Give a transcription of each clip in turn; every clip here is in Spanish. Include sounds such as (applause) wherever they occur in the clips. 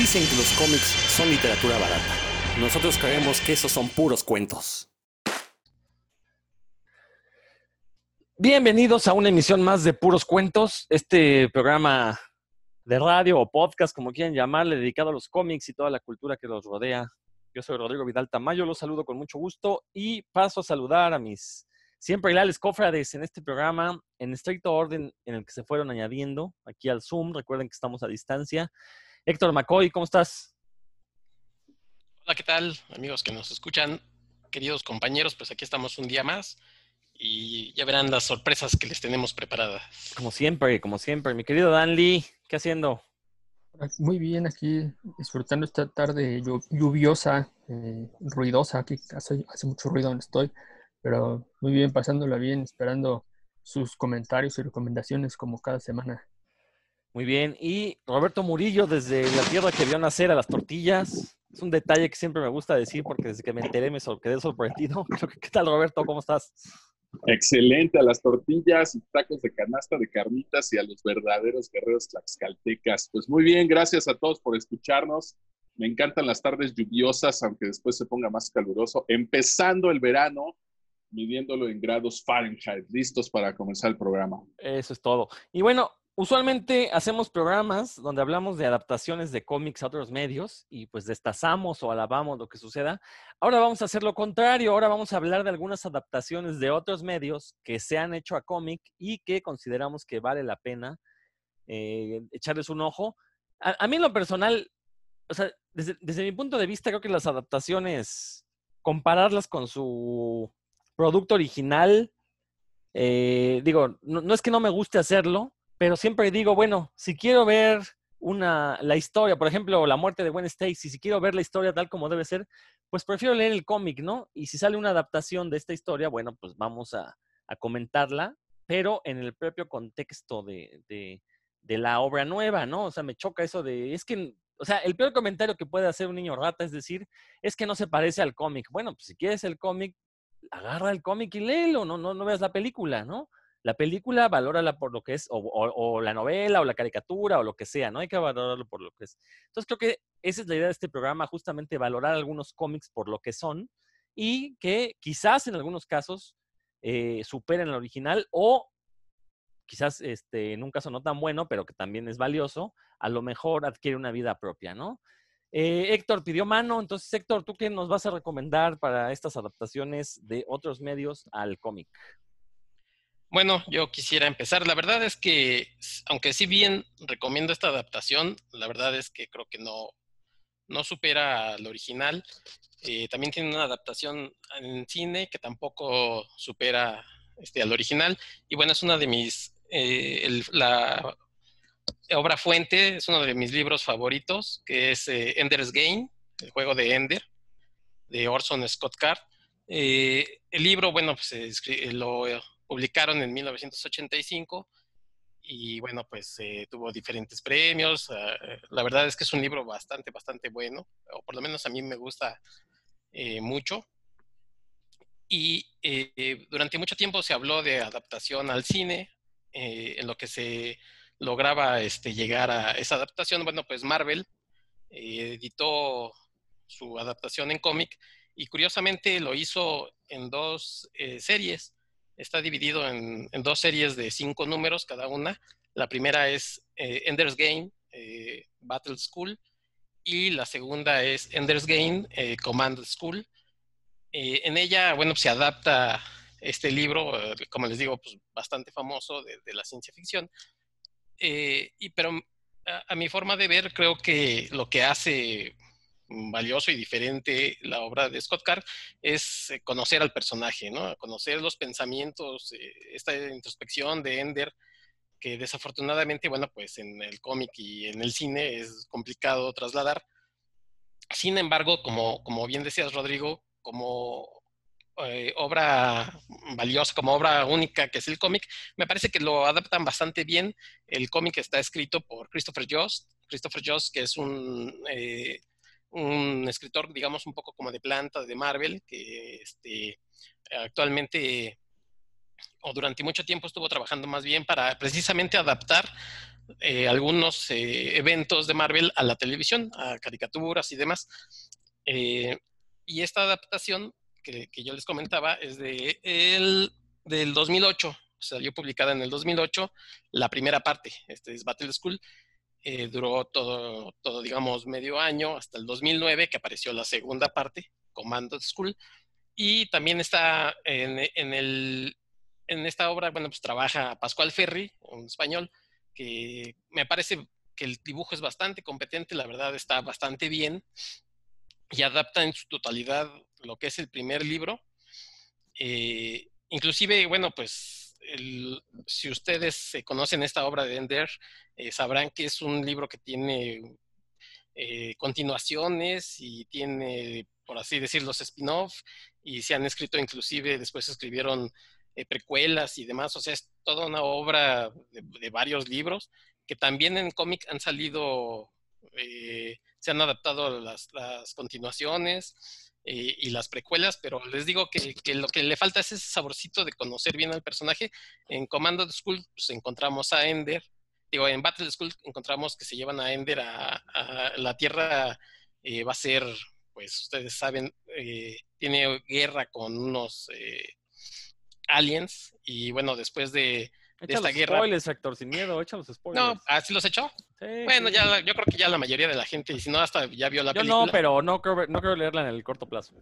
Dicen que los cómics son literatura barata. Nosotros creemos que esos son puros cuentos. Bienvenidos a una emisión más de Puros Cuentos, este programa de radio o podcast, como quieran llamarle, dedicado a los cómics y toda la cultura que los rodea. Yo soy Rodrigo Vidal Tamayo, los saludo con mucho gusto y paso a saludar a mis siempre leales cofrades en este programa, en estricto orden en el que se fueron añadiendo aquí al Zoom. Recuerden que estamos a distancia. Héctor McCoy, ¿cómo estás? Hola, ¿qué tal, amigos que nos escuchan? Queridos compañeros, pues aquí estamos un día más y ya verán las sorpresas que les tenemos preparadas. Como siempre, como siempre. Mi querido Dan Lee, ¿qué haciendo? Muy bien, aquí disfrutando esta tarde lluviosa, eh, ruidosa, aquí hace, hace mucho ruido donde estoy, pero muy bien, pasándola bien, esperando sus comentarios y recomendaciones como cada semana. Muy bien. Y Roberto Murillo, desde la tierra que vio nacer a las tortillas. Es un detalle que siempre me gusta decir porque desde que me enteré me quedé sorprendido. (laughs) ¿Qué tal, Roberto? ¿Cómo estás? Excelente, a las tortillas y tacos de canasta de carnitas y a los verdaderos guerreros tlaxcaltecas. Pues muy bien, gracias a todos por escucharnos. Me encantan las tardes lluviosas, aunque después se ponga más caluroso. Empezando el verano, midiéndolo en grados Fahrenheit, listos para comenzar el programa. Eso es todo. Y bueno, Usualmente hacemos programas donde hablamos de adaptaciones de cómics a otros medios y pues destazamos o alabamos lo que suceda. Ahora vamos a hacer lo contrario, ahora vamos a hablar de algunas adaptaciones de otros medios que se han hecho a cómic y que consideramos que vale la pena eh, echarles un ojo. A, mí en lo personal, o sea, desde, mi punto de vista creo que las adaptaciones, compararlas con su producto original, eh, digo, no es que no me guste hacerlo, pero siempre digo, bueno, si quiero ver una, la historia, por ejemplo, la muerte de Gwen Stacy, si quiero ver la historia tal como debe ser, pues prefiero leer el cómic, ¿no? Y si sale una adaptación de esta historia, bueno, pues vamos a, comentarla, pero en el propio contexto de, de, de, la obra nueva, ¿no? O sea, me choca eso de, es que, o sea, el peor comentario que puede hacer un niño rata es decir, es que no se parece al cómic. Bueno, pues si quieres el cómic, agarra el cómic y léelo, no, no, no veas la película, ¿no? La película, valórala por lo que es, o, la novela, o la caricatura, o lo que sea, ¿no? Hay que valorarlo por lo que es. Entonces creo que esa es la idea de este programa, justamente valorar algunos cómics por lo que son y que quizás en algunos casos eh, superen el original o quizás este, en un caso no tan bueno, pero que también es valioso, a lo mejor adquiere una vida propia, ¿no? Eh, Héctor pidió mano, entonces Héctor, ¿tú qué nos vas a recomendar para estas adaptaciones de otros medios al cómic? Bueno, yo quisiera empezar. La verdad es que, aunque sí bien recomiendo esta adaptación, la verdad es que creo que no, no supera al original. Eh, también tiene una adaptación en cine que tampoco supera este, al original. Y bueno, es una de mis, eh, la obra fuente, es uno de mis libros favoritos, que es eh, Ender's Game, el juego de Ender, de Orson Scott Card. el libro, bueno, pues lo publicaron en 1985 y bueno, pues eh, tuvo diferentes premios. Ah, la verdad es que es un libro bastante, bastante bueno, o por lo menos a mí me gusta eh, mucho. Y eh, durante mucho tiempo se habló de adaptación al cine, en lo que se lograba este, llegar a esa adaptación. Bueno, pues Marvel editó su adaptación en cómic y curiosamente lo hizo en dos series está dividido en, dos series de cinco números cada una. La primera es eh, Ender's Game, eh, Battle School, y la segunda es Ender's Game, eh, Command School. en ella, bueno, se adapta este libro, como les digo, pues bastante famoso de, la ciencia ficción. y, pero a, mi forma de ver, creo que lo que hace valioso y diferente la obra de Scott Card es eh, conocer al personaje, ¿no? Conocer los pensamientos, eh, esta introspección de Ender, que desafortunadamente, bueno, pues en el cómic y en el cine es complicado trasladar. Sin embargo, como, como bien decías, Rodrigo, como eh, obra valiosa, como obra única que es el cómic, me parece que lo adaptan bastante bien. El cómic está escrito por Christopher Jost, Christopher Jost, que es un un escritor, digamos, un poco como de planta de Marvel, que este, actualmente o durante mucho tiempo estuvo trabajando más bien para precisamente adaptar eh, algunos eh, eventos de Marvel a la televisión, a caricaturas y demás. Eh, y esta adaptación que, yo les comentaba es de el, del 2008, salió publicada en el 2008, la primera parte, este es Battle School, duró todo, todo, digamos, medio año hasta el 2009, que apareció la segunda parte, Commando School, y también está en, en, el, en esta obra, bueno, pues trabaja Pascual Ferri, un español, que me parece que el dibujo es bastante competente, la verdad está bastante bien y adapta en su totalidad lo que es el primer libro. Eh, inclusive, bueno, pues si ustedes conocen esta obra de Ender, eh, sabrán que es un libro que tiene eh, continuaciones y tiene, por así decirlo, los spin-off y se han escrito inclusive, después escribieron eh, precuelas y demás, o sea, es toda una obra de, varios libros que también en cómic han salido, eh, se han adaptado las, continuaciones eh, y las precuelas, pero les digo que, lo que le falta es ese saborcito de conocer bien al personaje. En Commando School pues, encontramos a Ender, digo, en Battle School encontramos que se llevan a Ender a, la Tierra, va a ser, pues ustedes saben, tiene guerra con unos aliens y bueno, después de, esta guerra... spoilers, Héctor, sin miedo, echa los spoilers. No, ¿así los echó? Sí, bueno, ya yo creo que ya la mayoría de la gente, y si no, hasta ya vio la yo película. no, pero no creo, no creo leerla en el corto plazo.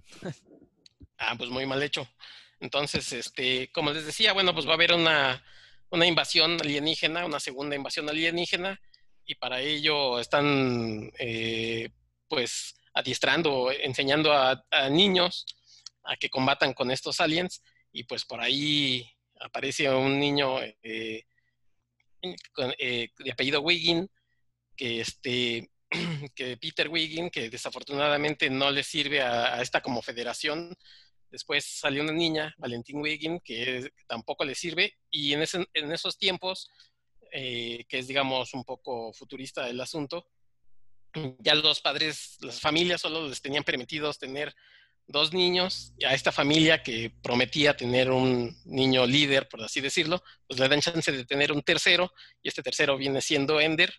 ah, pues muy mal hecho. Entonces, este, como les decía, bueno, pues va a haber una, una invasión alienígena, una segunda invasión alienígena, y para ello están, eh, pues, adiestrando, enseñando a, a niños a que combatan con estos aliens y pues por ahí aparece un niño eh, eh, de apellido Wiggin, que, este, (clears throat) que Peter Wiggin, que desafortunadamente no le sirve a, esta como federación. Después salió una niña, Valentín Wiggin, que tampoco le sirve. Y en, en esos tiempos, eh, que es digamos un poco futurista el asunto, ya los padres, las familias solo les tenían permitidos tener dos niños, a esta familia que prometía tener un niño líder, por así decirlo, pues le dan chance de tener un tercero, y este tercero viene siendo Ender,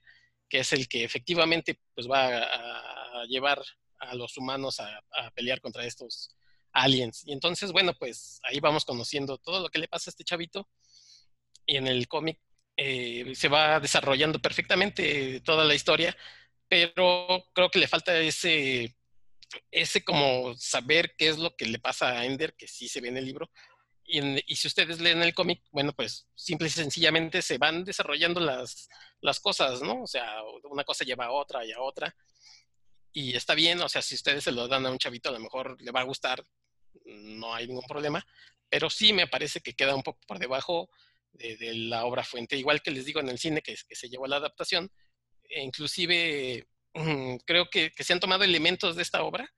que es el que efectivamente pues va a, llevar a los humanos a, pelear contra estos aliens. Y entonces, bueno, pues ahí vamos conociendo todo lo que le pasa a este chavito, y en el cómic eh, se va desarrollando perfectamente toda la historia, pero creo que le falta ese ese como saber qué es lo que le pasa a Ender, que sí se ve en el libro, y, si ustedes leen el cómic, bueno, pues simple y sencillamente se van desarrollando las, cosas, ¿no? O sea, una cosa lleva a otra y a otra, y está bien, o sea, si ustedes se lo dan a un chavito, a lo mejor le va a gustar, no hay ningún problema, pero sí me parece que queda un poco por debajo de, la obra fuente, igual que les digo en el cine que, que se llevó la adaptación, e inclusive creo que, se han tomado elementos de esta obra,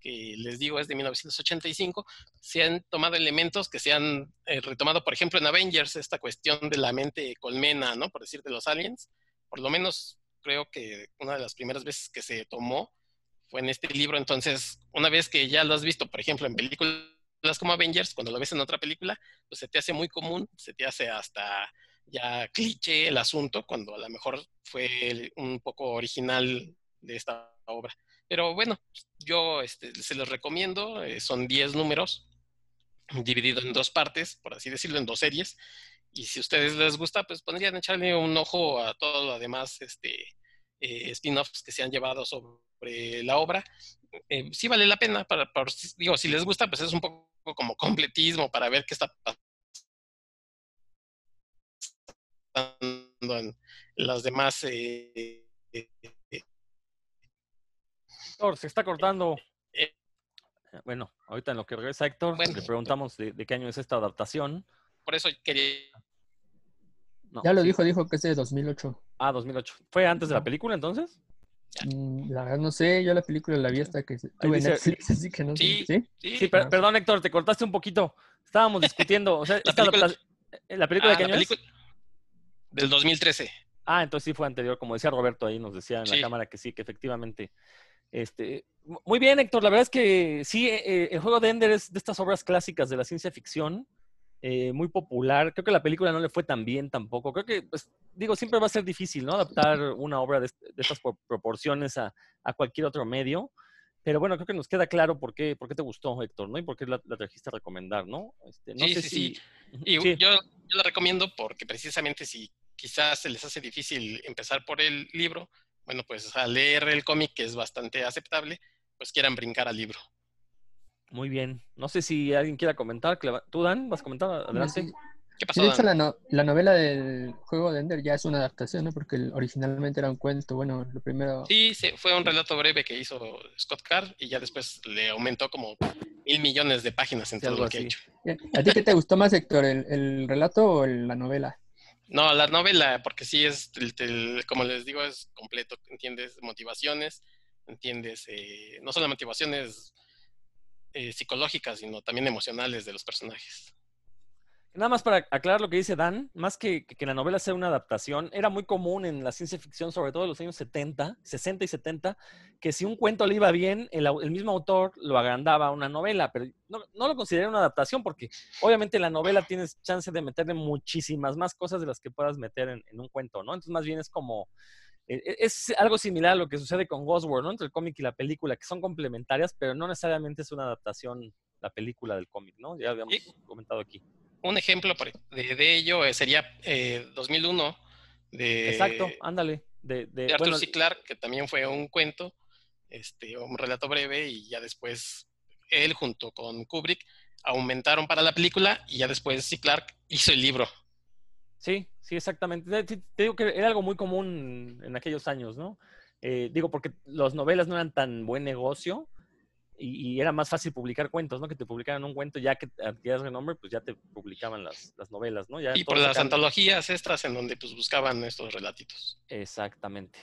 que les digo es de 1985, se han tomado elementos que se han eh, retomado, por ejemplo, en Avengers, esta cuestión de la mente colmena, ¿no? Por decir, de los aliens. Por lo menos creo que una de las primeras veces que se tomó fue en este libro. Entonces, una vez que ya lo has visto, por ejemplo, en películas como Avengers, cuando lo ves en otra película, pues se te hace muy común, se te hace hasta ya cliché el asunto, cuando a lo mejor fue un poco original de esta obra. Pero bueno, yo este, se los recomiendo, eh, son 10 números, dividido en dos partes, por así decirlo, en dos series. Y si a ustedes les gusta, pues podrían echarle un ojo a todo lo demás este, eh, spin-offs que se han llevado sobre la obra. Eh, sí vale la pena, para, digo, si les gusta, pues es un poco como completismo para ver qué está en las demás. Eh, Héctor, se está cortando. Eh, bueno, ahorita en lo que regresa Héctor, le preguntamos de, qué año es esta adaptación. Por eso quería. ya lo dijo, dijo que es de 2008. Ah, 2008. ¿Fue antes de la película entonces? Mm, la verdad no sé, yo la película la vi hasta que tuve Netflix, (laughs) así que no sé. Sí, sí, perdón Héctor, te cortaste un poquito. Estábamos discutiendo, o sea, la película, ¿la película de qué ah, año es? Del 2013. Ah, entonces sí fue anterior, como decía Roberto ahí, nos decía en la cámara que sí, que efectivamente. Este, muy bien, Héctor, la verdad es que sí, eh, eh, el juego de Ender es de estas obras clásicas de la ciencia ficción. eh, muy popular. Creo que la película no le fue tan bien tampoco. Creo que, pues, digo, siempre va a ser difícil, ¿no? Adaptar una obra de, de estas proporciones a, a, cualquier otro medio. Pero bueno, creo que nos queda claro por qué, por qué te gustó, Héctor, ¿no? Y por qué la, la trajiste a recomendar, ¿no? Este, no sí, sé sí, si... sí. Y sí. Yo, yo la recomiendo porque precisamente si quizás se les hace difícil empezar por el libro, bueno, pues a leer el cómic, que es bastante aceptable, pues quieran brincar al libro. Muy bien. No sé si alguien quiera comentar. ¿Tú, Dan, vas a comentar? Adelante. ¿Qué pasó, de hecho, la, la, novela del juego de Ender ya es una adaptación, ¿no? Porque originalmente era un cuento. Bueno, lo primero. Sí, sí, fue un relato breve que hizo Scott Carr y ya después le aumentó como mil millones de páginas en todo lo que ha hecho. ¿A ti qué te gustó más, Héctor? ¿El, el relato o la novela? No, la novela, porque sí es, como les digo, es completo. Entiendes motivaciones, entiendes eh, no solo motivaciones eh, psicológicas, sino también emocionales de los personajes. Nada más para aclarar lo que dice Dan, más que, que, la novela sea una adaptación, era muy común en la ciencia ficción, sobre todo en los años 70, 60 y 70, que si un cuento le iba bien, el, el mismo autor lo agrandaba a una novela, pero no, no lo considera una adaptación porque obviamente en la novela tienes chance de meterle muchísimas más cosas de las que puedas meter en, en un cuento, ¿no? Entonces más bien es como, e, e, es algo similar a lo que sucede con Ghost World, ¿no? Entre el cómic y la película, que son complementarias, pero no necesariamente es una adaptación la película del cómic, ¿no? Ya habíamos comentado aquí. Un ejemplo de, ello eh, sería 2001 eh, de... Exacto, ándale. De, de, Arthur C. Clarke, que también fue un cuento, este, un relato breve, y ya después él junto con Kubrick aumentaron para la película, y ya después C. Clarke hizo el libro. Sí, sí, exactamente. Te, digo que era algo muy común en aquellos años, ¿no? Eh, digo, porque las novelas no eran tan buen negocio y, era más fácil publicar cuentos, ¿no? Que te publicaran un cuento, ya que adquieras renombre, pues ya te publicaban las, las novelas, ¿no? Ya y por las antologías extras en donde pues buscaban estos relatitos. Exactamente.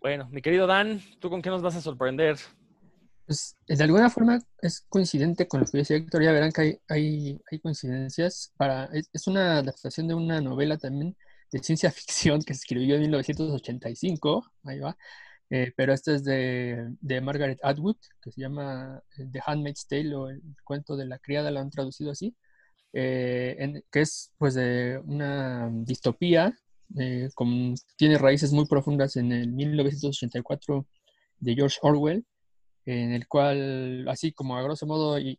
Bueno, mi querido Dan, ¿tú con qué nos vas a sorprender? Pues de alguna forma es coincidente con lo que decía Héctor, ya verán que hay, hay, hay coincidencias. Para, es, una adaptación de una novela también de ciencia (laughs) ficción que se escribió en 1985, ahí va, eh, pero esta es de, Margaret Atwood, que se llama eh, The Handmaid's Tale o el cuento de la criada, lo han traducido así, eh, en, que es pues de una distopía, con, tiene raíces muy profundas en el 1984 de George Orwell, en el cual, así como a grosso modo y,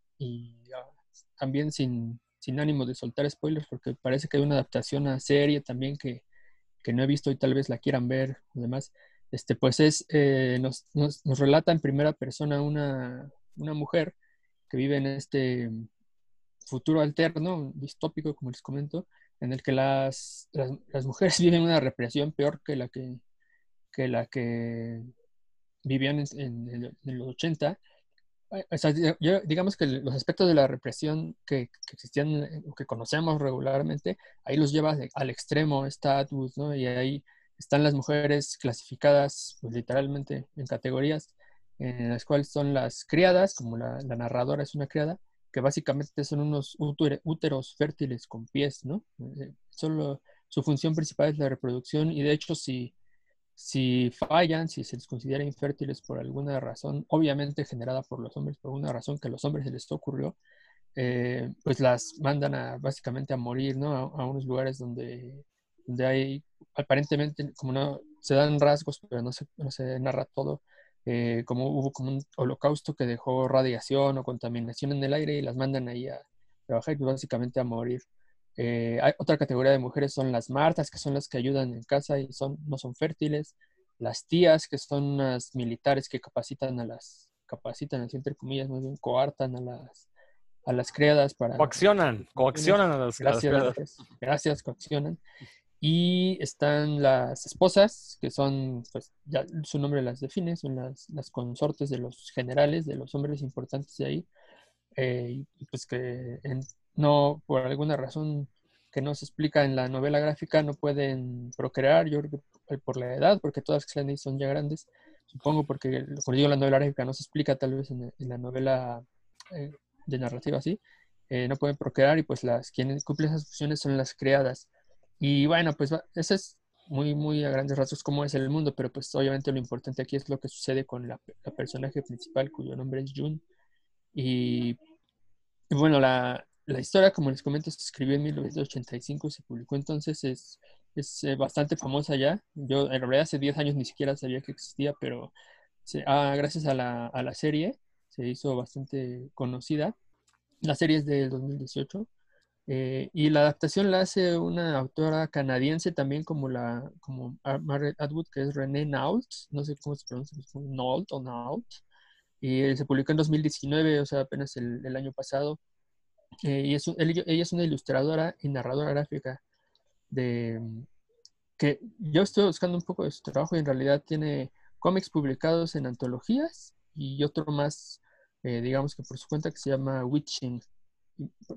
ah, también sin, sin, ánimo de soltar spoilers, porque parece que hay una adaptación a serie también que, que no he visto y tal vez la quieran ver, además, este, pues es, eh, nos, nos, relata en primera persona una, una, mujer que vive en este futuro alterno, distópico, como les comento, en el que las, las, mujeres (laughs) viven una represión peor que la que, que, la que vivían en, los 80, digamos que los aspectos de la represión que, existían existían, que conocemos regularmente, ahí los lleva al extremo estatus, ¿no? Y ahí están las mujeres clasificadas pues, literalmente en categorías, en las cuales son las criadas, como la, narradora es una criada, que básicamente son unos úteros fértiles con pies, ¿no? Eh, solo su función principal es la reproducción y de hecho si si fallan, si se les considera infértiles por alguna razón, obviamente generada por los hombres, por alguna razón que a los hombres se les ocurrió, eh, pues las mandan a, básicamente a morir, ¿no? A, unos lugares donde, donde hay, aparentemente, como no, se dan rasgos, pero no se, no se narra todo, eh, como hubo como un holocausto que dejó radiación o contaminación en el aire y las mandan ahí a trabajar y pues básicamente a morir. Eh, hay otra categoría de mujeres son las martas, que son las que ayudan en casa y son, no son fértiles. Las tías, que son las militares que capacitan a las, capacitan, entre comillas, más bien coartan a las, a las criadas para... Coaccionan, coaccionan a las, gracias, Gracias, gracias, coaccionan. Y están las esposas, que son, pues ya su nombre las define, son las, las consortes de los generales, de los hombres importantes de ahí. Eh, pues que no, por alguna razón que no se explica en la novela gráfica, no pueden procrear, yo creo que por la edad, porque todas las son ya grandes, supongo porque, como digo, la novela gráfica no se explica tal vez en, la novela eh, de narrativa así, eh, no pueden procrear y pues las quienes cumplen esas funciones son las creadas. Y bueno, pues ese es muy, muy a grandes rasgos cómo es el mundo, pero pues obviamente lo importante aquí es lo que sucede con la, personaje principal cuyo nombre es Jun. Y, bueno, la, la historia, como les comento, se escribió en 1985 y se publicó entonces, es, es eh, bastante famosa ya. Yo en realidad hace 10 años ni siquiera sabía que existía, pero ah, gracias a la, a la, serie se hizo bastante conocida. La serie es del 2018 eh, y la adaptación la hace una autora canadiense también como la como Margaret Atwood, que es René Nault, no sé cómo se pronuncia, Nault o Nault, y se publicó en 2019, o sea, apenas el, el año pasado. Eh, y es, ella es una ilustradora y narradora gráfica de que yo estoy buscando un poco de su trabajo y en realidad tiene cómics publicados en antologías y otro más, eh, digamos que por su cuenta, que se llama Witching.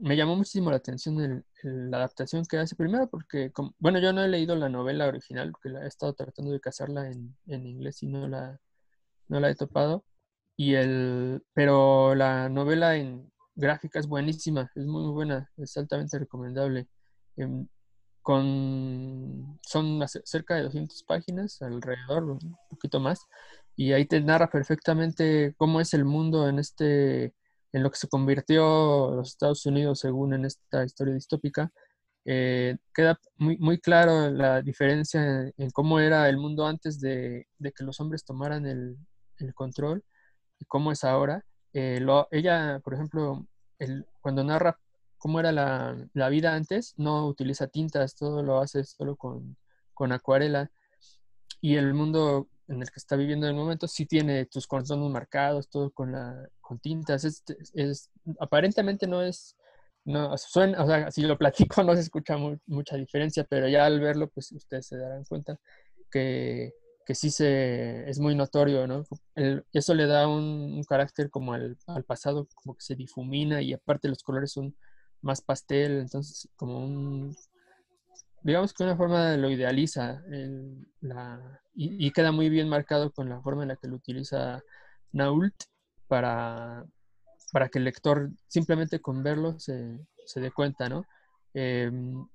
Me llamó muchísimo la atención la adaptación que hace primero porque, bueno, yo no he leído la novela original porque la, he estado tratando de cazarla en, en inglés y no la, no la he topado. Y el, pero la novela en gráfica es buenísima, es muy buena, es altamente recomendable. Em, con, son cerca de 200 páginas alrededor, un poquito más, y ahí te narra perfectamente cómo es el mundo en este, en lo que se convirtió los Estados Unidos según en esta historia distópica. Eh, queda muy, muy claro la diferencia en, cómo era el mundo antes de, de que los hombres tomaran el, el, control y cómo es ahora. Eh, lo, ella, por ejemplo, el, cuando narra cómo era la, vida antes, no utiliza tintas, todo lo hace solo con, acuarela. Y el mundo en el que está viviendo en el momento sí tiene tus contornos marcados, todo con, la, con tintas. Es, aparentemente no es, no, suena, o sea, si lo platico (laughs) no se escucha mucha diferencia, pero ya al verlo, pues ustedes se darán cuenta que, que sí se, es muy notorio, ¿no? eso le da un, carácter como al, al, pasado, como que se difumina y aparte los colores son más pastel, entonces como un, digamos que una forma lo idealiza la, y, queda muy bien marcado con la forma en la que lo utiliza Nault para, para que el lector simplemente con verlo se, se dé cuenta, ¿no? Em,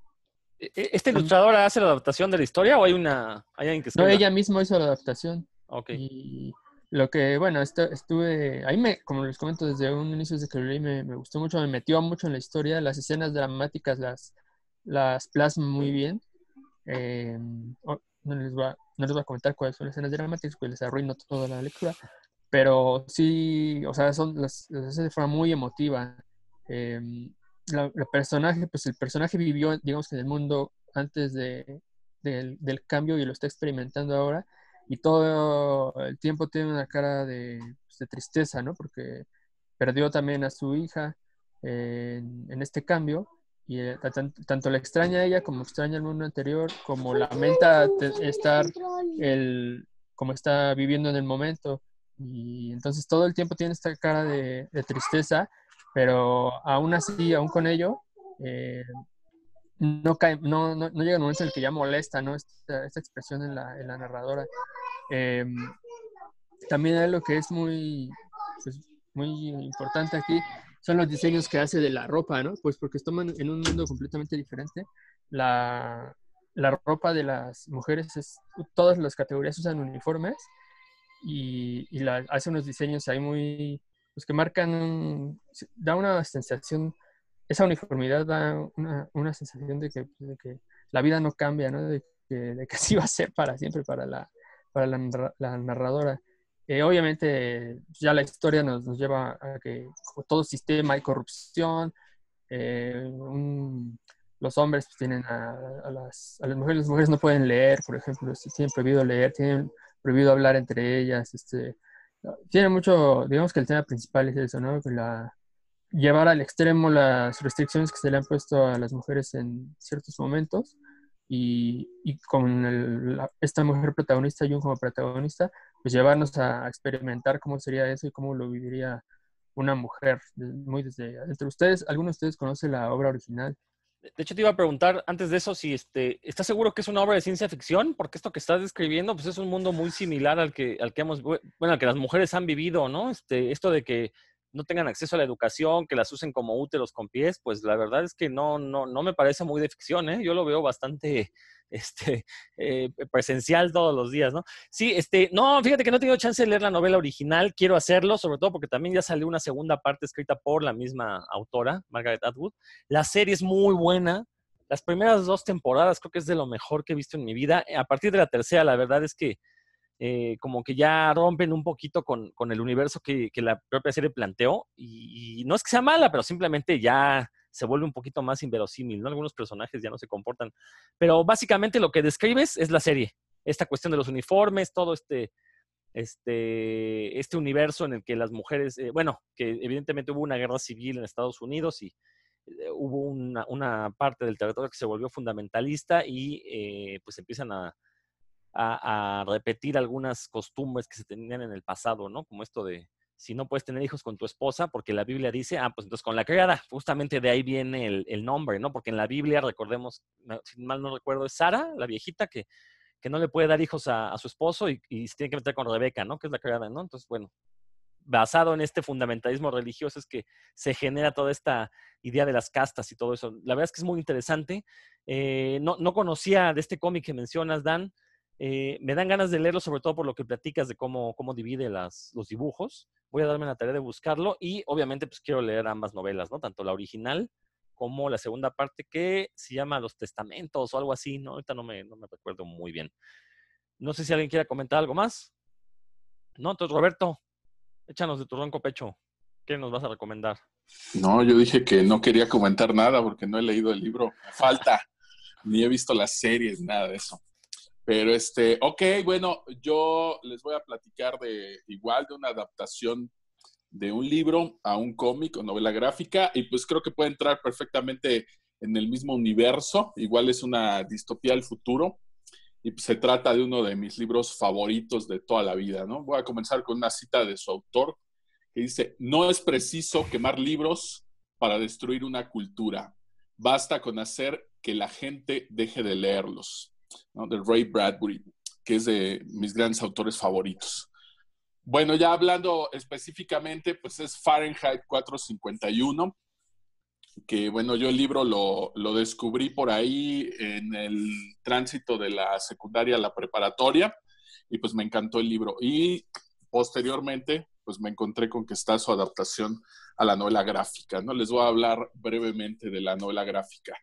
¿E-, e-, ¿Esta ilustradora hace la adaptación de la historia o hay una hay alguien que No, ella misma hizo la adaptación. Ok. Y lo que, bueno, estuve, ahí me, como les comento desde un inicio, desde que lo leí, me, gustó mucho, me metió mucho en la historia, las escenas dramáticas las, las plasma muy bien. Eh, oh, no, les voy a, no les voy a comentar cuáles son las escenas dramáticas, pues les arruino toda la lectura, pero sí, o sea, son las, las de forma muy emotiva. Eh, el personaje, pues el personaje vivió, digamos en el mundo antes de, del, del cambio y lo está experimentando ahora y todo el tiempo tiene una cara de, pues, tristeza, ¿no? Porque perdió también a su hija en, este cambio y eh, tanto, la extraña a ella como extraña el mundo anterior, como lamenta estar el, como está viviendo en el momento. Y entonces todo el tiempo tiene esta cara de, tristeza, pero aún así, aún con ello, eh, no, cae, no, no, llega el momento en el que ya molesta, ¿no? Esta, esta expresión en la, en la narradora. Em, también hay lo que es muy, pues, muy importante aquí, son los diseños que hace de la ropa, ¿no? Pues porque estamos en un mundo completamente diferente. La, la ropa de las mujeres es, todas las categorías usan uniformes y, y la, hace unos diseños ahí muy, pues que marcan, da una sensación esa uniformidad da una, una sensación de que, de que, la vida no cambia, ¿no? De que, de que así va a ser para siempre para la, para la, la narradora. Obviamente ya la historia nos, nos, lleva a que todo sistema hay corrupción, eh, los hombres pues, tienen a, las, a, las, mujeres, las mujeres no pueden leer, por ejemplo, tienen prohibido leer, tienen prohibido hablar entre ellas, este, tiene mucho, digamos que el tema principal es eso, ¿no? La, llevar al extremo las restricciones que se le han puesto a las mujeres en ciertos momentos y, y con esta mujer protagonista, Jung como protagonista, pues llevarnos a, experimentar cómo sería eso y cómo lo viviría una mujer muy desde adentro. ¿Ustedes, alguno de ustedes conoce la obra original? De hecho, te iba a preguntar antes de eso si este, ¿estás seguro que es una obra de ciencia ficción? Porque esto que estás describiendo, pues es un mundo muy similar al que, al que hemos, bueno, al que las mujeres han vivido, ¿no? Este, esto de que no tengan acceso a la educación, que las usen como úteros con pies, pues la verdad es que no, no, no me parece muy de ficción, ¿eh? Yo lo veo bastante (laughs) este, eh, presencial todos los días, ¿no? Sí, este, no, fíjate que no he tenido chance de leer la novela original, quiero hacerlo, sobre todo porque también ya salió una segunda parte escrita por la misma autora, Margaret Atwood. La serie es muy buena, las primeras dos temporadas creo que es de lo mejor que he visto en mi vida. A partir de la tercera, la verdad es que eh, como que ya rompen un poquito con, con el universo que, la propia serie planteó. Y, no es que sea mala, pero simplemente ya se vuelve un poquito más inverosímil, ¿no? Algunos personajes ya no se comportan. Pero básicamente lo que describes es la serie. Esta cuestión de los uniformes, todo este, este, este universo en el que las mujeres, eh, bueno, que evidentemente hubo una guerra civil en Estados Unidos y eh, hubo una, una, parte del territorio que se volvió fundamentalista y pues empiezan a, a, repetir algunas costumbres que se tenían en el pasado, ¿no? Como esto de si no puedes tener hijos con tu esposa, porque la Biblia dice, ah, pues entonces con la criada, justamente de ahí viene el, nombre, ¿no? Porque en la Biblia, recordemos, si mal no recuerdo, es Sara, la viejita, que, que no le puede dar hijos a, a su esposo y, tiene que meter con Rebeca, ¿no? Que es la criada, ¿no? Entonces, bueno, basado en este fundamentalismo religioso es que se genera toda esta idea de las castas y todo eso. La verdad es que es muy interesante. Eh, no, no, conocía de este cómic que mencionas, Dan. Eh, me dan ganas de leerlo, sobre todo por lo que platicas de cómo, cómo divide las, los dibujos. Voy a darme la tarea de buscarlo y obviamente pues quiero leer ambas novelas, ¿no? Tanto la original como la segunda parte que se llama Los Testamentos o algo así, ¿no? Ahorita no me, no me recuerdo muy bien. No sé si alguien quiere comentar algo más. No, entonces Roberto, Échanos de tu ronco pecho. ¿Qué nos vas a recomendar? No, yo dije que no quería comentar nada porque no he leído el libro. falta. Ni he visto las series, nada de eso. Pero este, ok, bueno, yo les voy a platicar de igual de una adaptación de un libro a un cómic o novela gráfica y pues creo que puede entrar perfectamente en el mismo universo. Igual es una distopía del futuro y se trata de uno de mis libros favoritos de toda la vida, ¿no? Voy a comenzar con una cita de su autor que dice, no es preciso quemar libros para destruir una cultura, basta con hacer que la gente deje de leerlos, ¿no? De Ray Bradbury, que es de mis grandes autores favoritos. Bueno, ya hablando específicamente, pues es Fahrenheit 451 que bueno, yo el libro lo, lo, descubrí por ahí en el tránsito de la secundaria a la preparatoria y pues me encantó el libro. Y posteriormente, pues me encontré con que está su adaptación a la novela gráfica, ¿no? Les voy a hablar brevemente de la novela gráfica.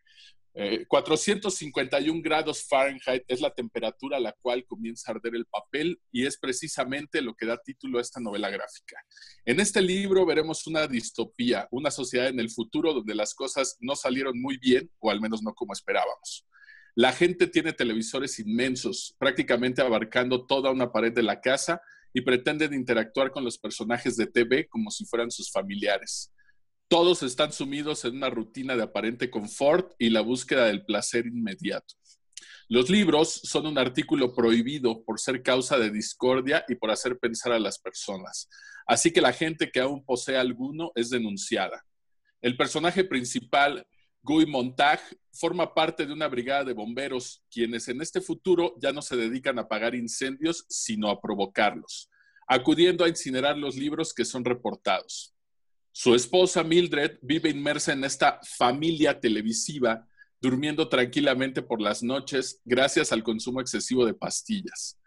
451 eh, grados Fahrenheit es la temperatura a la cual comienza a arder el papel y es precisamente lo que da título a esta novela gráfica. En este libro veremos una distopía, una sociedad en el futuro donde las cosas no salieron muy bien o al menos no como esperábamos. La gente tiene televisores inmensos, prácticamente abarcando toda una pared de la casa y pretenden interactuar con los personajes de TV como si fueran sus familiares. Todos están sumidos en una rutina de aparente confort y la búsqueda del placer inmediato. Los libros son un artículo prohibido por ser causa de discordia y por hacer pensar a las personas. Así que la gente que aún posee alguno es denunciada. El personaje principal, Guy Montag, forma parte de una brigada de bomberos, quienes en este futuro ya no se dedican a apagar incendios, sino a provocarlos, acudiendo a incinerar los libros que son reportados. Su esposa Mildred vive inmersa en esta familia televisiva, durmiendo tranquilamente por las noches gracias al consumo excesivo de pastillas.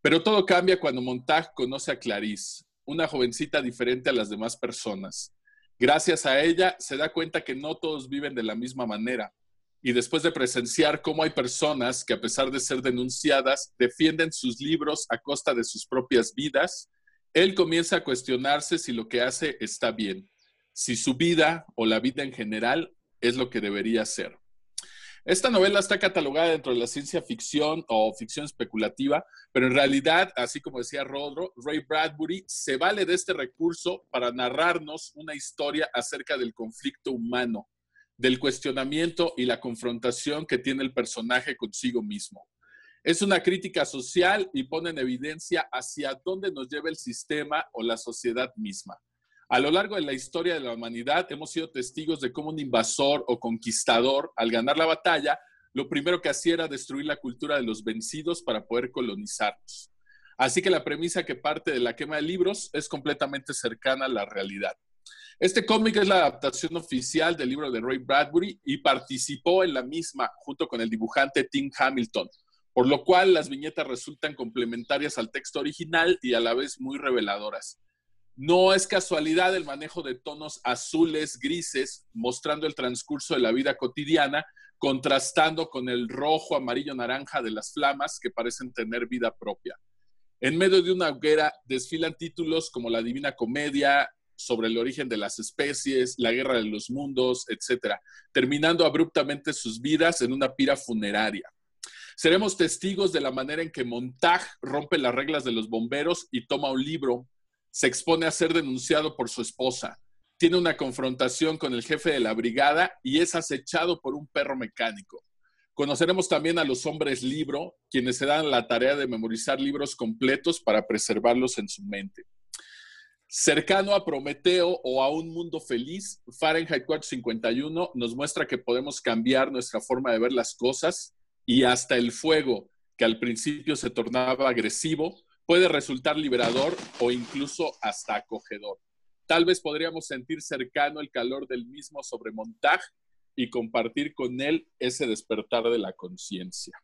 Pero todo cambia cuando Montag conoce a Clarice, una jovencita diferente a las demás personas. Gracias a ella se da cuenta que no todos viven de la misma manera. Y después de presenciar cómo hay personas que a pesar de ser denunciadas defienden sus libros a costa de sus propias vidas, él comienza a cuestionarse si lo que hace está bien, si su vida o la vida en general es lo que debería ser. Esta novela está catalogada dentro de la ciencia ficción o ficción especulativa, pero en realidad, así como decía Rodro, Ray Bradbury se vale de este recurso para narrarnos una historia acerca del conflicto humano, del cuestionamiento y la confrontación que tiene el personaje consigo mismo. Es una crítica social y pone en evidencia hacia dónde nos lleva el sistema o la sociedad misma. A lo largo de la historia de la humanidad hemos sido testigos de cómo un invasor o conquistador, al ganar la batalla, lo primero que hacía era destruir la cultura de los vencidos para poder colonizarlos. Así que la premisa que parte de la quema de libros es completamente cercana a la realidad. Este cómic es la adaptación oficial del libro de Ray Bradbury y participó en la misma junto con el dibujante Tim Hamilton, por lo cual las viñetas resultan complementarias al texto original y a la vez muy reveladoras. No es casualidad el manejo de tonos azules, grises, mostrando el transcurso de la vida cotidiana, contrastando con el rojo, amarillo, naranja de las flamas que parecen tener vida propia. En medio de una hoguera desfilan títulos como La Divina Comedia, sobre el origen de las especies, la guerra de los mundos, etcétera, terminando abruptamente sus vidas en una pira funeraria. Seremos testigos de la manera en que Montag rompe las reglas de los bomberos y toma un libro, se expone a ser denunciado por su esposa, tiene una confrontación con el jefe de la brigada y es acechado por un perro mecánico. Conoceremos también a los hombres libro, quienes se dan la tarea de memorizar libros completos para preservarlos en su mente. Cercano a Prometeo o a un mundo feliz, Fahrenheit 451 nos muestra que podemos cambiar nuestra forma de ver las cosas y hasta el fuego, que al principio se tornaba agresivo, puede resultar liberador o incluso hasta acogedor. Tal vez podríamos sentir cercano el calor del mismo sobre Montag y compartir con él ese despertar de la conciencia.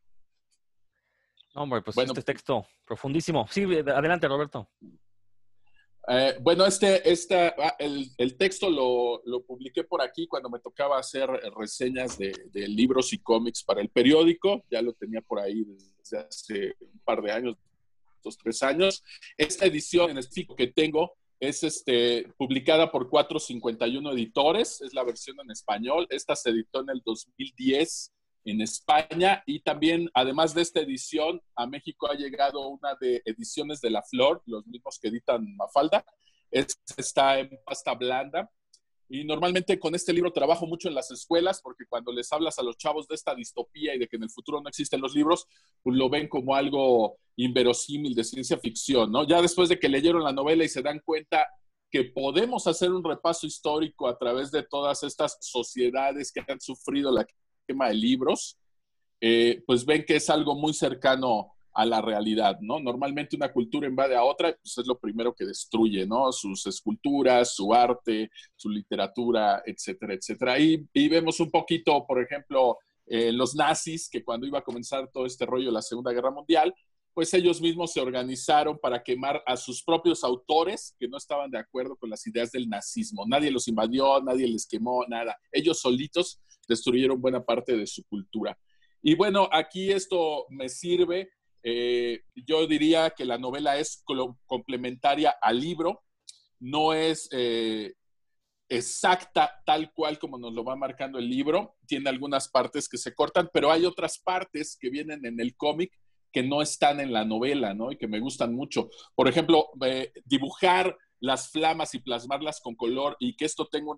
Hombre, pues este texto profundísimo. Sí, adelante, Roberto. Eh, bueno, este, este el, texto lo, lo, publiqué por aquí cuando me tocaba hacer reseñas de, libros y cómics para el periódico. Ya lo tenía por ahí desde hace un par de años, dos, tres años. Esta edición en específico que tengo es este, publicada por 451 editores, es la versión en español. Esta se editó en el 2010 en España y también, además de esta edición, a México ha llegado una de ediciones de La Flor, los mismos que editan Mafalda. está en pasta blanda. Y normalmente con este libro trabajo mucho en las escuelas porque cuando les hablas a los chavos de esta distopía y de que en el futuro no existen los libros, pues lo ven como algo inverosímil de ciencia ficción, ¿no? Ya después de que leyeron la novela y se dan cuenta que podemos hacer un repaso histórico a través de todas estas sociedades que han sufrido la de libros, eh, pues ven que es algo muy cercano a la realidad, ¿no? Normalmente una cultura invade a otra, pues es lo primero que destruye, ¿no? Sus esculturas, su arte, su literatura, etcétera, etcétera. Y, y vemos un poquito, por ejemplo, eh, los nazis, que cuando iba a comenzar todo este rollo de la Segunda Guerra Mundial, pues ellos mismos se organizaron para quemar a sus propios autores que no estaban de acuerdo con las ideas del nazismo. Nadie los invadió, nadie les quemó, nada. Ellos solitos destruyeron buena parte de su cultura. Y bueno, aquí esto me sirve. Eh, yo diría que la novela es complementaria al libro, no es eh, exacta tal cual como nos lo va marcando el libro. Tiene algunas partes que se cortan, pero hay otras partes que vienen en el cómic que no están en la novela, ¿no? Y que me gustan mucho. Por ejemplo, eh, dibujar las flamas y plasmarlas con color y que esto tenga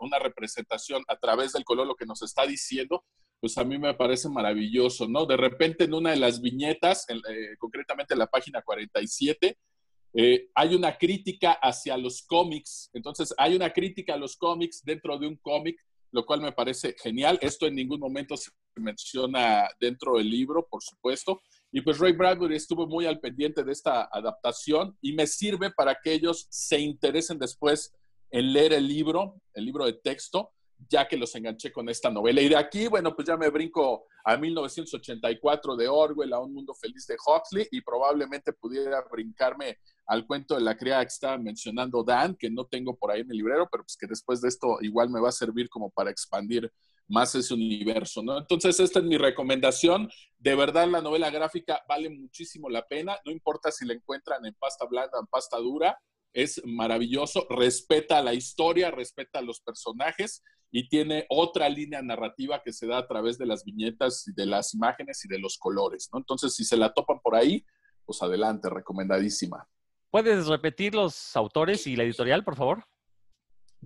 una representación a través del color, lo que nos está diciendo, pues a mí me parece maravilloso, ¿no? De repente en una de las viñetas, eh, concretamente en la página 47, eh, hay una crítica hacia los cómics. Entonces, hay una crítica a los cómics dentro de un cómic, lo cual me parece genial. Esto en ningún momento se menciona dentro del libro, por supuesto. Y pues Ray Bradbury estuvo muy al pendiente de esta adaptación y me sirve para que ellos se interesen después en leer el libro, el libro de texto, ya que los enganché con esta novela. Y de aquí, bueno, pues ya me brinco a 1984 de Orwell, a Un Mundo Feliz de Huxley, y probablemente pudiera brincarme al cuento de la criada que estaba mencionando Dan, que no tengo por ahí en el librero, pero pues que después de esto igual me va a servir como para expandir más ese universo, ¿no? Entonces, esta es mi recomendación. De verdad, la novela gráfica vale muchísimo la pena, no importa si la encuentran en pasta blanda, en pasta dura, es maravilloso, respeta la historia, respeta los personajes y tiene otra línea narrativa que se da a través de las viñetas, de las imágenes y de los colores, ¿no? Entonces, si se la topan por ahí, pues adelante, recomendadísima. ¿Puedes repetir los autores y la editorial, por favor?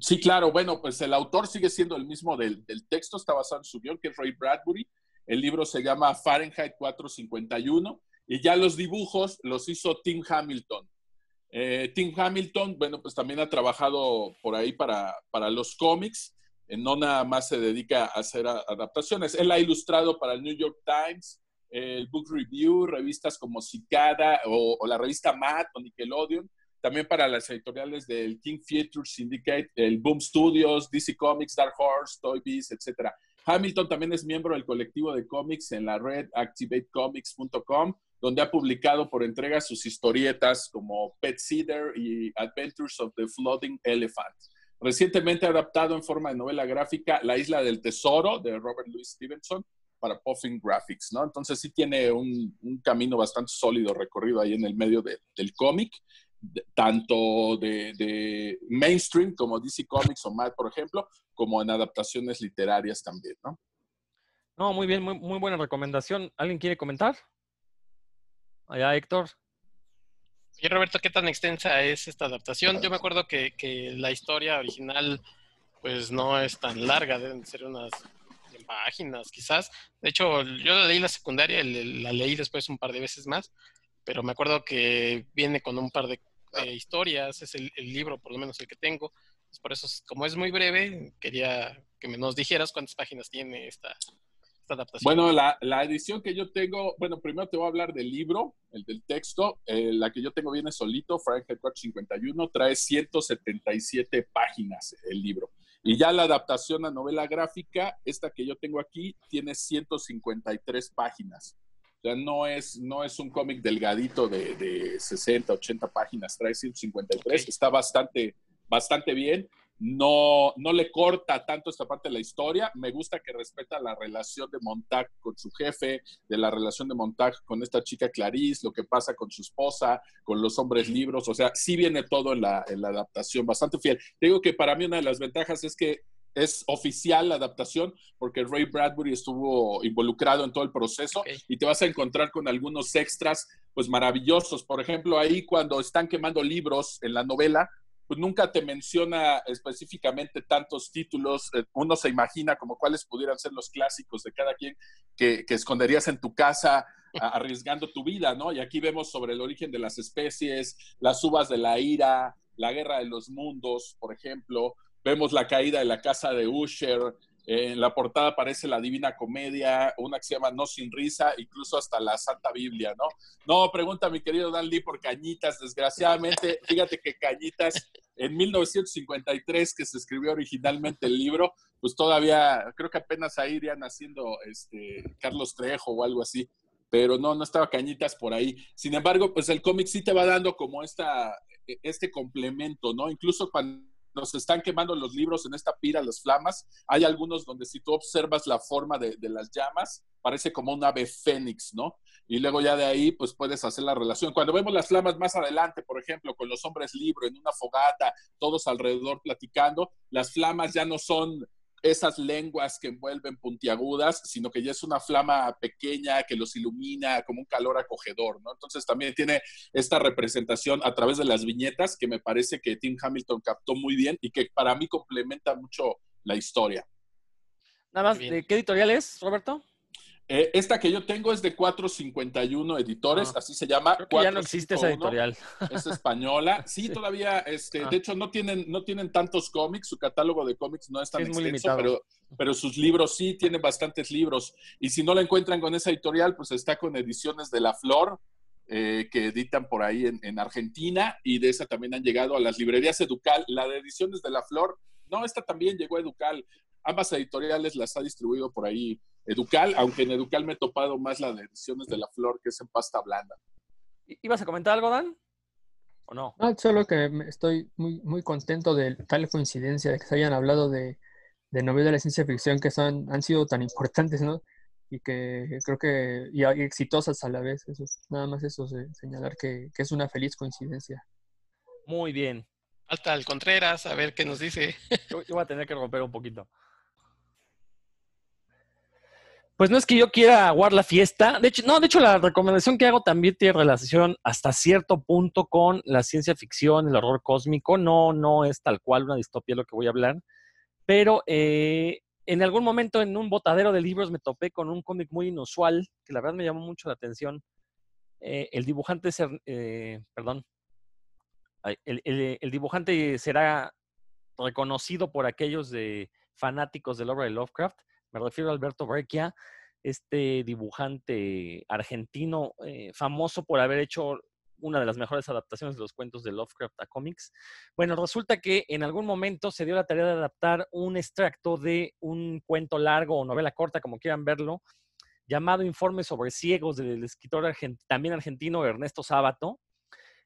Sí, claro. Bueno, pues el autor sigue siendo el mismo del, texto, está basado en su guion, que es Ray Bradbury. El libro se llama Fahrenheit 451 y ya los dibujos los hizo Tim Hamilton. Eh, Tim Hamilton, bueno, pues también ha trabajado por ahí para, para los cómics, eh, no nada más se dedica a hacer adaptaciones. Él ha ilustrado para el New York Times, el Book Review, revistas como Cicada o, o la revista Matt o Nickelodeon también para las editoriales del King Theatre Syndicate, el Boom Studios, DC Comics, Dark Horse, Toy Biz, etc. Hamilton también es miembro del colectivo de cómics en la red activatecomics.com, donde ha publicado por entrega sus historietas como Pet Cedar y Adventures of the Floating Elephant. Recientemente ha adaptado en forma de novela gráfica La Isla del Tesoro de Robert Louis Stevenson para Puffin Graphics, ¿no? Entonces sí tiene un, camino bastante sólido recorrido ahí en el medio del cómic, tanto de, mainstream como DC Comics o Mad, por ejemplo, como en adaptaciones literarias también, ¿no? No, muy bien, muy, muy buena recomendación. ¿Alguien quiere comentar? Allá, Héctor. Oye, Roberto, ¿qué tan extensa es esta adaptación? Yo me acuerdo que, que la historia original pues no es tan larga, deben ser unas páginas, quizás. De hecho, yo la leí la secundaria, la leí después un par de veces más, pero me acuerdo que viene con un par de historias, es el, libro, por lo menos el que tengo. por eso, como es muy breve, quería que nos dijeras cuántas páginas tiene esta, adaptación. Bueno, la, edición que yo tengo, bueno, primero te voy a hablar del libro, el del texto. Eh, la que yo tengo viene solito, Frank 451, trae 177 páginas el libro. Y ya la adaptación a novela gráfica, esta que yo tengo aquí, tiene 153 páginas. Sea, no es, no es un cómic delgadito de, de, 60, 80 páginas, trae 153, está bastante, bastante bien no, no le corta tanto esta parte de la historia. Me gusta que respeta la relación de Montag con su jefe, de la relación de Montag con esta chica Clarice, lo que pasa con su esposa, con los hombres libros. O sea, sí viene todo en la, en la adaptación, bastante fiel. digo que para mí una de las ventajas es que es oficial la adaptación porque Ray Bradbury estuvo involucrado en todo el proceso y te vas a encontrar con algunos extras pues maravillosos. Por ejemplo, ahí cuando están quemando libros en la novela, pues nunca te menciona específicamente tantos títulos. Eh, uno se imagina como cuáles pudieran ser los clásicos de cada quien que, esconderías en tu casa (laughs) arriesgando tu vida, ¿no? Y aquí vemos sobre el origen de las especies, las uvas de la ira, la guerra de los mundos, por ejemplo. Vemos la caída de la casa de Usher, en la portada aparece la Divina Comedia, una que se llama No Sin Risa, incluso hasta la Santa Biblia, ¿no? No, pregunta mi querido Dan Lee por Cañitas. Desgraciadamente, fíjate que Cañitas, en 1953, que se escribió originalmente el libro, pues todavía, creo que apenas ahí irían haciendo este, Carlos Trejo o algo así. Pero no, no estaba Cañitas por ahí. Sin embargo, pues el cómic sí te va dando como esta, este complemento, ¿no? Incluso cuando nos están quemando los libros en esta pira, las flamas. Hay algunos donde si tú observas la forma de, las llamas, parece como un ave fénix, ¿no? Y luego ya de ahí, pues puedes hacer la relación. Cuando vemos las flamas más adelante, por ejemplo, con los hombres libres en una fogata, todos alrededor platicando, las flamas ya no son esas lenguas que envuelven puntiagudas, sino que ya es una flama pequeña que los ilumina como un calor acogedor, ¿no? Entonces también tiene esta representación a través de las viñetas que me parece que Tim Hamilton captó muy bien y que para mí complementa mucho la historia. Nada más, ¿de qué editorial es, Roberto? Eh, esta que yo tengo es de 451 editores, ah. así se llama. ya no existe esa editorial. Es española. (laughs) Sí, todavía, este, ah. de hecho, no tienen, no tienen tantos cómics, su catálogo de cómics no es tan extenso, pero, pero sus libros sí tienen bastantes libros. Y si no la encuentran con esa editorial, pues está con ediciones de La Flor, eh, que editan por ahí en, en, Argentina, y de esa también han llegado a las librerías Educal. La de ediciones de La Flor, no, esta también llegó a Educal. Ambas editoriales las ha distribuido por ahí Educal, aunque en Educal me he topado más la de ediciones de la flor, que es en pasta blanda. ¿Ibas a comentar algo, Dan? ¿O no? No, solo que estoy muy, muy contento de tal coincidencia de que se hayan hablado de, de novelas de ciencia ficción que son, han sido tan importantes, ¿no? Y que creo que, y, exitosas a la vez. Eso, nada más eso, señalar que, que es una feliz coincidencia. Muy bien. Falta el Contreras, a ver qué nos dice. yo voy a tener que romper un poquito. Pues no es que yo quiera aguar la fiesta. De hecho, no, de hecho, la recomendación que hago también tiene relación hasta cierto punto con la ciencia ficción, el horror cósmico. No, no es tal cual una distopía lo que voy a hablar. Pero eh, en algún momento en un botadero de libros me topé con un cómic muy inusual, que la verdad me llamó mucho la atención. Eh, el dibujante, eh, perdón, el, el, dibujante será reconocido por aquellos de fanáticos del obra de Lovecraft me refiero a Alberto Breccia, este dibujante argentino eh, famoso por haber hecho una de las mejores adaptaciones de los cuentos de Lovecraft a cómics. Bueno, resulta que en algún momento se dio la tarea de adaptar un extracto de un cuento largo o novela corta, como quieran verlo, llamado Informe sobre Ciegos del escritor también argentino Ernesto Sábato.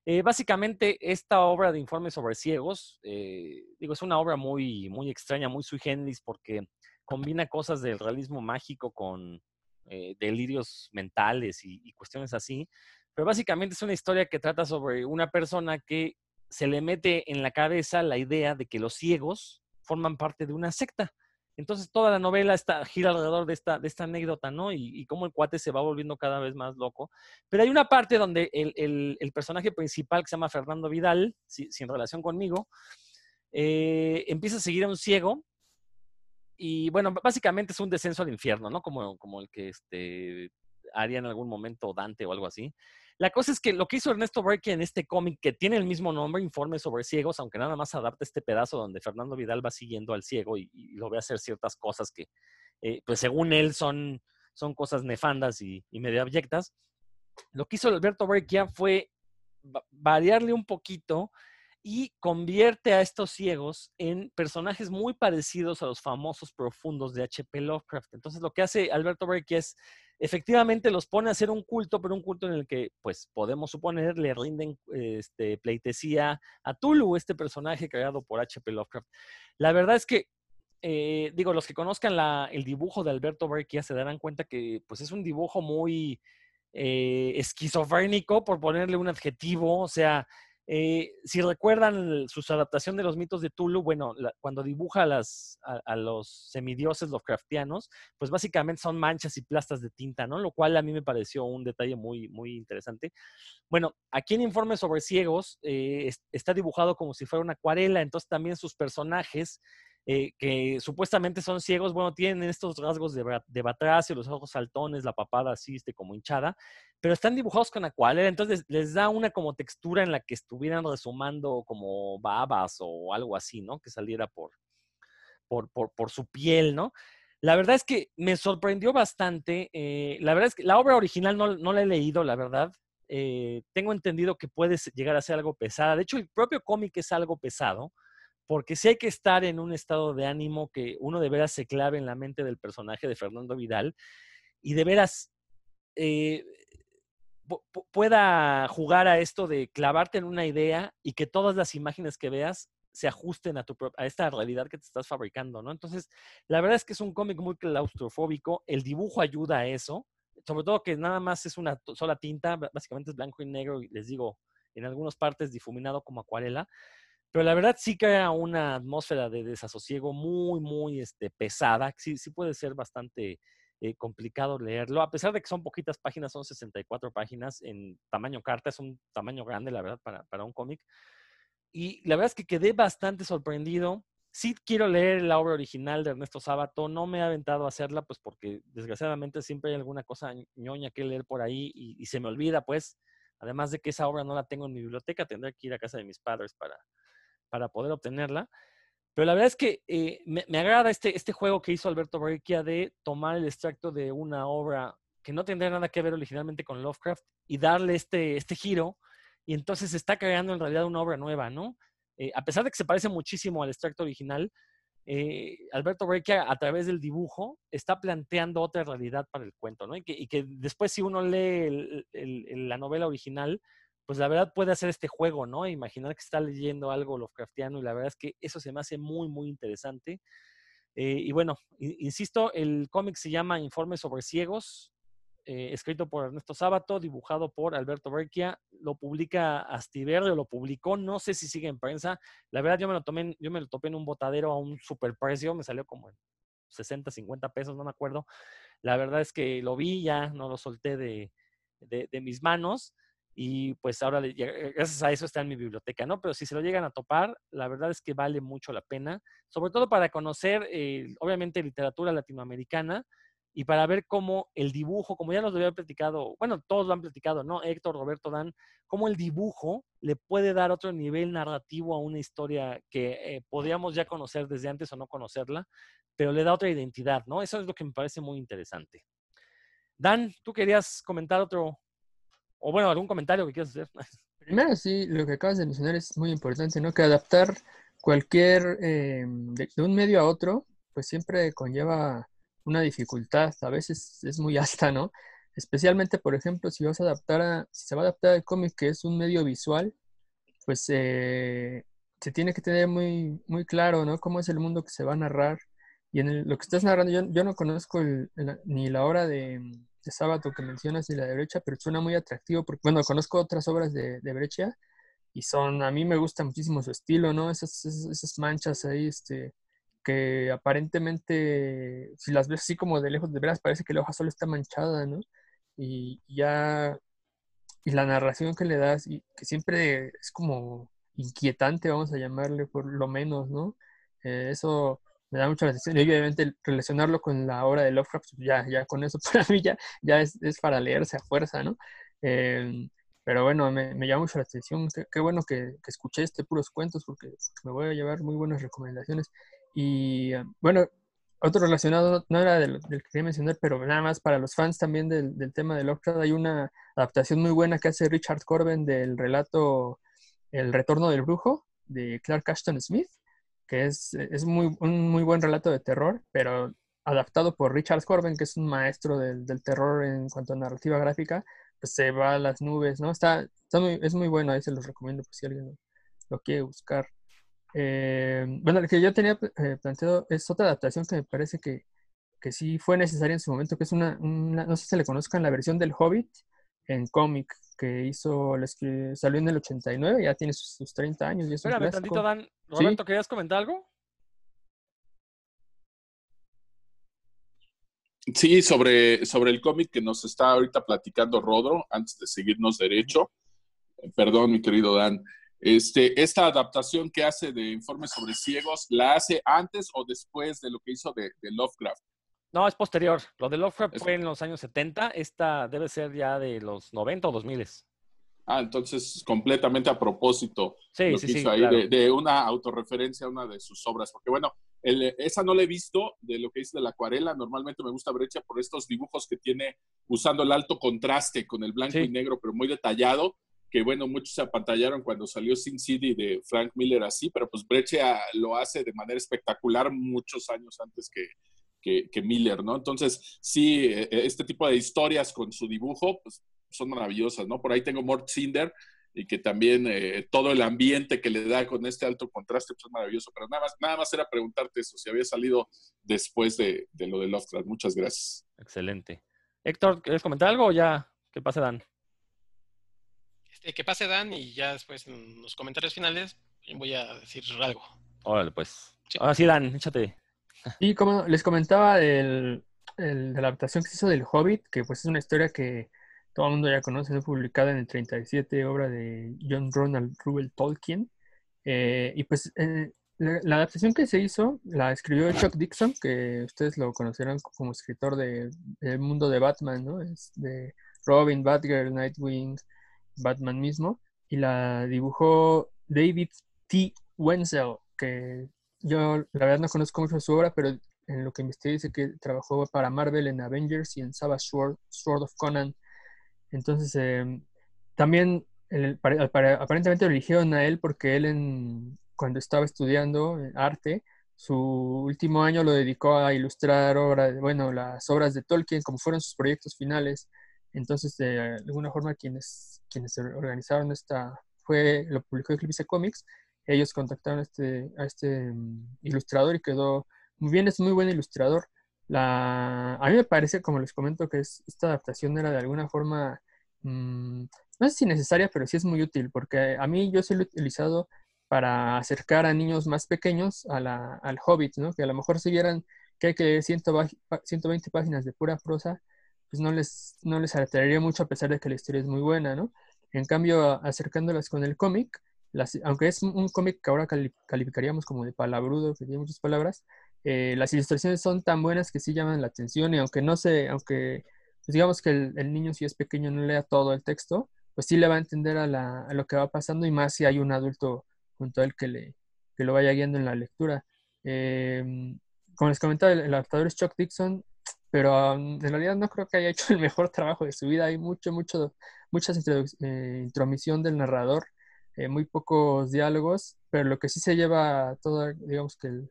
Eh, básicamente, esta obra de Informe sobre Ciegos, eh, digo, es una obra muy, muy extraña, muy sui generis, porque combina cosas del realismo mágico con eh, delirios mentales y, cuestiones así. Pero básicamente es una historia que trata sobre una persona que se le mete en la cabeza la idea de que los ciegos forman parte de una secta. Entonces toda la novela está, gira alrededor de esta, de esta anécdota, ¿no? Y, cómo el cuate se va volviendo cada vez más loco. Pero hay una parte donde el, el, personaje principal, que se llama Fernando Vidal, sin relación conmigo, eh, empieza a seguir a un ciego. Y bueno, básicamente es un descenso al infierno, ¿no? Como, como el que este, haría en algún momento Dante o algo así. La cosa es que lo que hizo Ernesto Berke en este cómic, que tiene el mismo nombre, Informe sobre Ciegos, aunque nada más adapta este pedazo donde Fernando Vidal va siguiendo al ciego y, lo ve hacer ciertas cosas que, eh, pues según él, son, son cosas nefandas y, medio abyectas. Lo que hizo Alberto Breccia fue variarle un poquito y convierte a estos ciegos en personajes muy parecidos a los famosos profundos de H.P. Lovecraft. Entonces, lo que hace Alberto Breccia es efectivamente los pone a hacer un culto, pero un culto en el que, pues, podemos suponer, le rinden este, pleitesía a Tulu, este personaje creado por H.P. Lovecraft. La verdad es que, eh, digo, los que conozcan el dibujo de Alberto Berquia se darán cuenta que, pues, es un dibujo muy eh, esquizofrénico, por ponerle un adjetivo, o sea, eh, si recuerdan su adaptación de los mitos de Tulu, bueno, cuando dibuja a, las, a, los semidioses pues básicamente son manchas y plastas de tinta, ¿no? Lo cual a mí me pareció un detalle muy, muy interesante. Bueno, aquí en Informe sobre Ciegos eh, está dibujado como si fuera una acuarela, entonces también sus personajes eh, que supuestamente son ciegos, bueno, tienen estos rasgos de, de batracio, los ojos saltones, la papada así, este, como hinchada, pero están dibujados con acuarela, entonces les, da una como textura en la que estuvieran resumando como babas o algo así, ¿no? Que saliera por, por, por, su piel, ¿no? La verdad es que me sorprendió bastante. Eh, la verdad es que la obra original no, no la he leído, la verdad. Eh, tengo entendido que puede llegar a ser algo pesada. De hecho, el propio cómic es algo pesado porque sí hay que estar en un estado de ánimo que uno de veras se clave en la mente del personaje de Fernando Vidal y de veras eh, pueda jugar a esto de clavarte en una idea y que todas las imágenes que veas se ajusten a, tu, a esta realidad que te estás fabricando, ¿no? Entonces, la verdad es que es un cómic muy claustrofóbico, el dibujo ayuda a eso, sobre todo que nada más es una sola tinta, básicamente es blanco y negro, y les digo, en algunas partes difuminado como acuarela, pero la verdad sí crea una atmósfera de desasosiego muy, muy este, pesada. Sí, sí puede ser bastante eh, complicado leerlo, a pesar de que son poquitas páginas, son 64 páginas en tamaño carta, es un tamaño grande, la verdad, para, para un cómic. Y la verdad es que quedé bastante sorprendido. Sí quiero leer la obra original de Ernesto Sábato, no me he aventado a hacerla, pues porque desgraciadamente siempre hay alguna cosa ñoña que leer por ahí y, y se me olvida, pues, además de que esa obra no la tengo en mi biblioteca, tendré que ir a casa de mis padres para, para poder obtenerla. Pero la verdad es que eh, me, agrada este, este juego que hizo Alberto Breccia de tomar el extracto de una obra que no tendría nada que ver originalmente con Lovecraft y darle este, este giro. Y entonces está creando en realidad una obra nueva, ¿no? Eh, a pesar de que se parece muchísimo al extracto original, eh, Alberto Breccia a través del dibujo está planteando otra realidad para el cuento, ¿no? Y que después si uno lee la novela original, pues la verdad puede hacer este juego, ¿no? Imaginar que está leyendo algo Lovecraftiano y la verdad es que eso se me hace muy, muy interesante. Eh, y bueno, insisto, el cómic se llama Informe sobre Ciegos, eh, escrito por Ernesto Sábato, dibujado por Alberto Berquia, lo publica Astiberri, lo publicó, no sé si sigue en prensa. La verdad, yo me lo tomé, yo me lo topé en un botadero a un super precio, me salió como en 60, 50 pesos, no me acuerdo. La verdad es que lo vi, ya no lo solté de, de mis manos. Y pues ahora, gracias a eso está en mi biblioteca, ¿no? Pero si se lo llegan a topar, la verdad es que vale mucho la pena, sobre todo para conocer, eh, obviamente, literatura latinoamericana y para ver cómo el dibujo, como ya nos lo había platicado, bueno, todos lo han platicado, ¿no? Héctor, Roberto Dan, cómo el dibujo le puede dar otro nivel narrativo a una historia que eh, podríamos ya conocer desde antes o no conocerla, pero le da otra identidad, ¿no? Eso es lo que me parece muy interesante. Dan, ¿tú querías comentar otro, o bueno, algún comentario que quieras hacer. (laughs) Primero, sí, lo que acabas de mencionar es muy importante, ¿no? Que adaptar cualquier, eh, de, un medio a otro, pues siempre conlleva una dificultad, a veces es muy (laughs) alta, ¿no? Especialmente, por ejemplo, si vas a adaptar a, si se va a adaptar al cómic, que es un medio visual, pues eh, se tiene que tener muy, muy claro, ¿no? Cómo es el mundo que se va a narrar. Y en lo que estás narrando, yo, yo no conozco ni la hora de, de sábado que mencionas y la de Brecha, pero suena muy atractivo porque, bueno, conozco otras obras de, de Brecha y son, a mí me gusta muchísimo su estilo, ¿no? Esas, esas, manchas ahí, este, que aparentemente, si las ves así como de lejos, de veras parece que la hoja solo está manchada, ¿no? Y ya, y la narración que le das, y que siempre es como inquietante, vamos a llamarle por lo menos, ¿no? Eh, eso me da mucha atención. Y obviamente relacionarlo con la obra de Lovecraft, pues ya, ya con eso (laughs) para mí ya, ya es, es para leerse a fuerza, ¿no? Eh, pero bueno, me, me, llama mucho la atención. Qué, bueno que, que, escuché este puros cuentos porque, me voy a llevar muy buenas recomendaciones. Y eh, bueno, otro relacionado, no era del, del, que quería mencionar, pero nada más para los fans también del, del, tema de Lovecraft, hay una adaptación muy buena que hace Richard Corben del relato El retorno del brujo de Clark Ashton Smith que es, es muy, un muy buen relato de terror, pero adaptado por Richard Corben, que es un maestro del, del terror en cuanto a narrativa gráfica, pues se va a las nubes, ¿no? Está, está muy, es muy bueno, ahí se los recomiendo por si alguien lo, quiere buscar. Eh, bueno, lo que yo tenía eh, planteado es otra adaptación que me parece que, que sí fue necesaria en su momento, que es una, una, no sé si se le conozcan, la versión del Hobbit en cómic que hizo, que salió en el 89, ya tiene sus, 30 años. Y es Espérame tantito, Dan. Roberto, ¿querías comentar algo? Sí, sobre, sobre el cómic que nos está ahorita platicando Rodro, antes de seguirnos derecho. Perdón, mi querido Dan. Este, esta adaptación que hace de Informes sobre Ciegos, ¿la hace antes o después de lo que hizo de, de Lovecraft? No, es posterior. Lo de Lovecraft fue en los años 70. Esta debe ser ya de los 90 o 2000. Ah, entonces completamente a propósito. Sí, sí, sí, ahí de, una autorreferencia a una de sus obras. Porque bueno, esa no la he visto de lo que dice de la acuarela. Normalmente me gusta Brecha por estos dibujos que tiene usando el alto contraste con el blanco y negro, pero muy detallado. Que bueno, muchos se apantallaron cuando salió Sin City de Frank Miller así, pero pues Brecha lo hace de manera espectacular muchos años antes que, que, Miller, ¿no? Entonces, sí, e, e, este tipo de historias con su dibujo, pues son maravillosas, ¿no? Por ahí tengo Mort Cinder y que también eh, todo el ambiente que le da con este alto contraste pues es maravilloso. Pero nada más, nada más era preguntarte eso, si había salido después de, lo de Lovecraft. Muchas gracias. Excelente. Héctor, ¿quieres comentar algo o ya? ¿Qué pase, Dan? Este, que pase, Dan, y ya después en los comentarios finales voy a decir algo. Órale, pues. Ahora sí, Dan, échate. Y como les comentaba el, de la adaptación que se hizo del Hobbit, que pues es una historia que todo el mundo ya conoce, fue publicada en el 37, obra de John Ronald Reuel Tolkien. Eh, y pues eh, la, adaptación que se hizo la escribió Chuck Dixon, que ustedes lo conocerán como escritor de, del mundo de Batman, ¿no? Es de Robin, Batgirl, Nightwing, Batman mismo. Y la dibujó David T. Wenzel, que yo la verdad no conozco mucho su obra, pero en lo que investigué dice que trabajó para Marvel en Avengers y en Savage Sword, Sword of Conan. Entonces, em, también aparentemente lo eligieron a él porque él cuando estaba estudiando arte, su último año lo dedicó a ilustrar obras, bueno, las obras de Tolkien, como fueron sus proyectos finales. Entonces, de alguna forma, quienes, quienes organizaron esta, fue, lo publicó Eclipse Comics, ellos contactaron a este, a este mm, ilustrador y quedó muy bien, es muy buen ilustrador. La, a mí me parece, como les comento, que esta adaptación era de alguna forma, mm, no sé si necesaria, pero sí es muy útil, porque a mí yo se lo he utilizado para acercar a niños más pequeños la, al Hobbit, que a lo mejor si vieran que hay que leer 120 páginas de pura prosa, pues no les, no les atraería mucho a pesar de que la historia es muy buena, ¿no? En cambio, acercándolas con el cómic, aunque es un cómic que ahora calificaríamos como de palabrudo, que tiene muchas palabras, eh, las ilustraciones son tan buenas que sí llaman la atención y aunque no se, aunque pues digamos que el, niño si es pequeño no lea todo el texto, pues sí le va a entender a, lo que va pasando y más si hay un adulto junto a él que, le, que lo vaya guiando en la lectura. Em, como les comentaba, el, adaptador es Chuck Dixon, pero um, en realidad no creo que haya hecho el mejor trabajo de su vida. Hay mucho, mucho mucha intromisión del narrador, muy pocos diálogos, pero lo que sí se lleva todo, digamos que el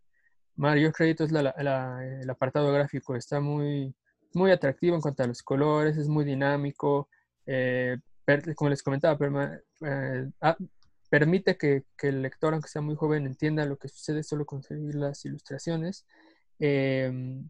mayor crédito es el apartado gráfico, está muy, muy atractivo en cuanto a los colores, es muy dinámico, como les comentaba, ah, permite que, el lector, aunque sea muy joven, entienda lo que sucede solo con seguir las ilustraciones. Em,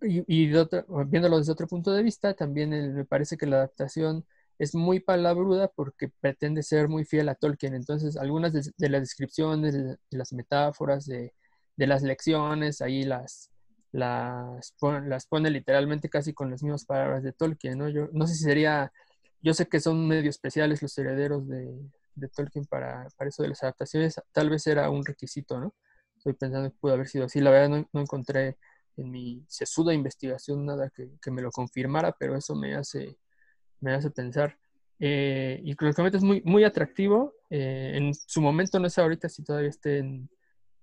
y, viéndolo desde otro punto de vista, también me parece que la adaptación es muy palabruda porque pretende ser muy fiel a Tolkien. Entonces, algunas de, las descripciones, de, las metáforas, de, las lecciones, ahí las, las, las pone literalmente casi con las mismas palabras de Tolkien. ¿no? Yo no sé si sería, yo sé que son medio especiales los herederos de, de Tolkien para, para, eso de las adaptaciones, tal vez era un requisito, ¿no? Estoy pensando que pudo haber sido así. La verdad no, encontré en mi sesuda investigación nada que, que, me lo confirmara, pero eso me hace, me hace pensar. Eh, y curiosamente es muy, muy atractivo. Eh, en su momento, no sé ahorita si todavía esté en...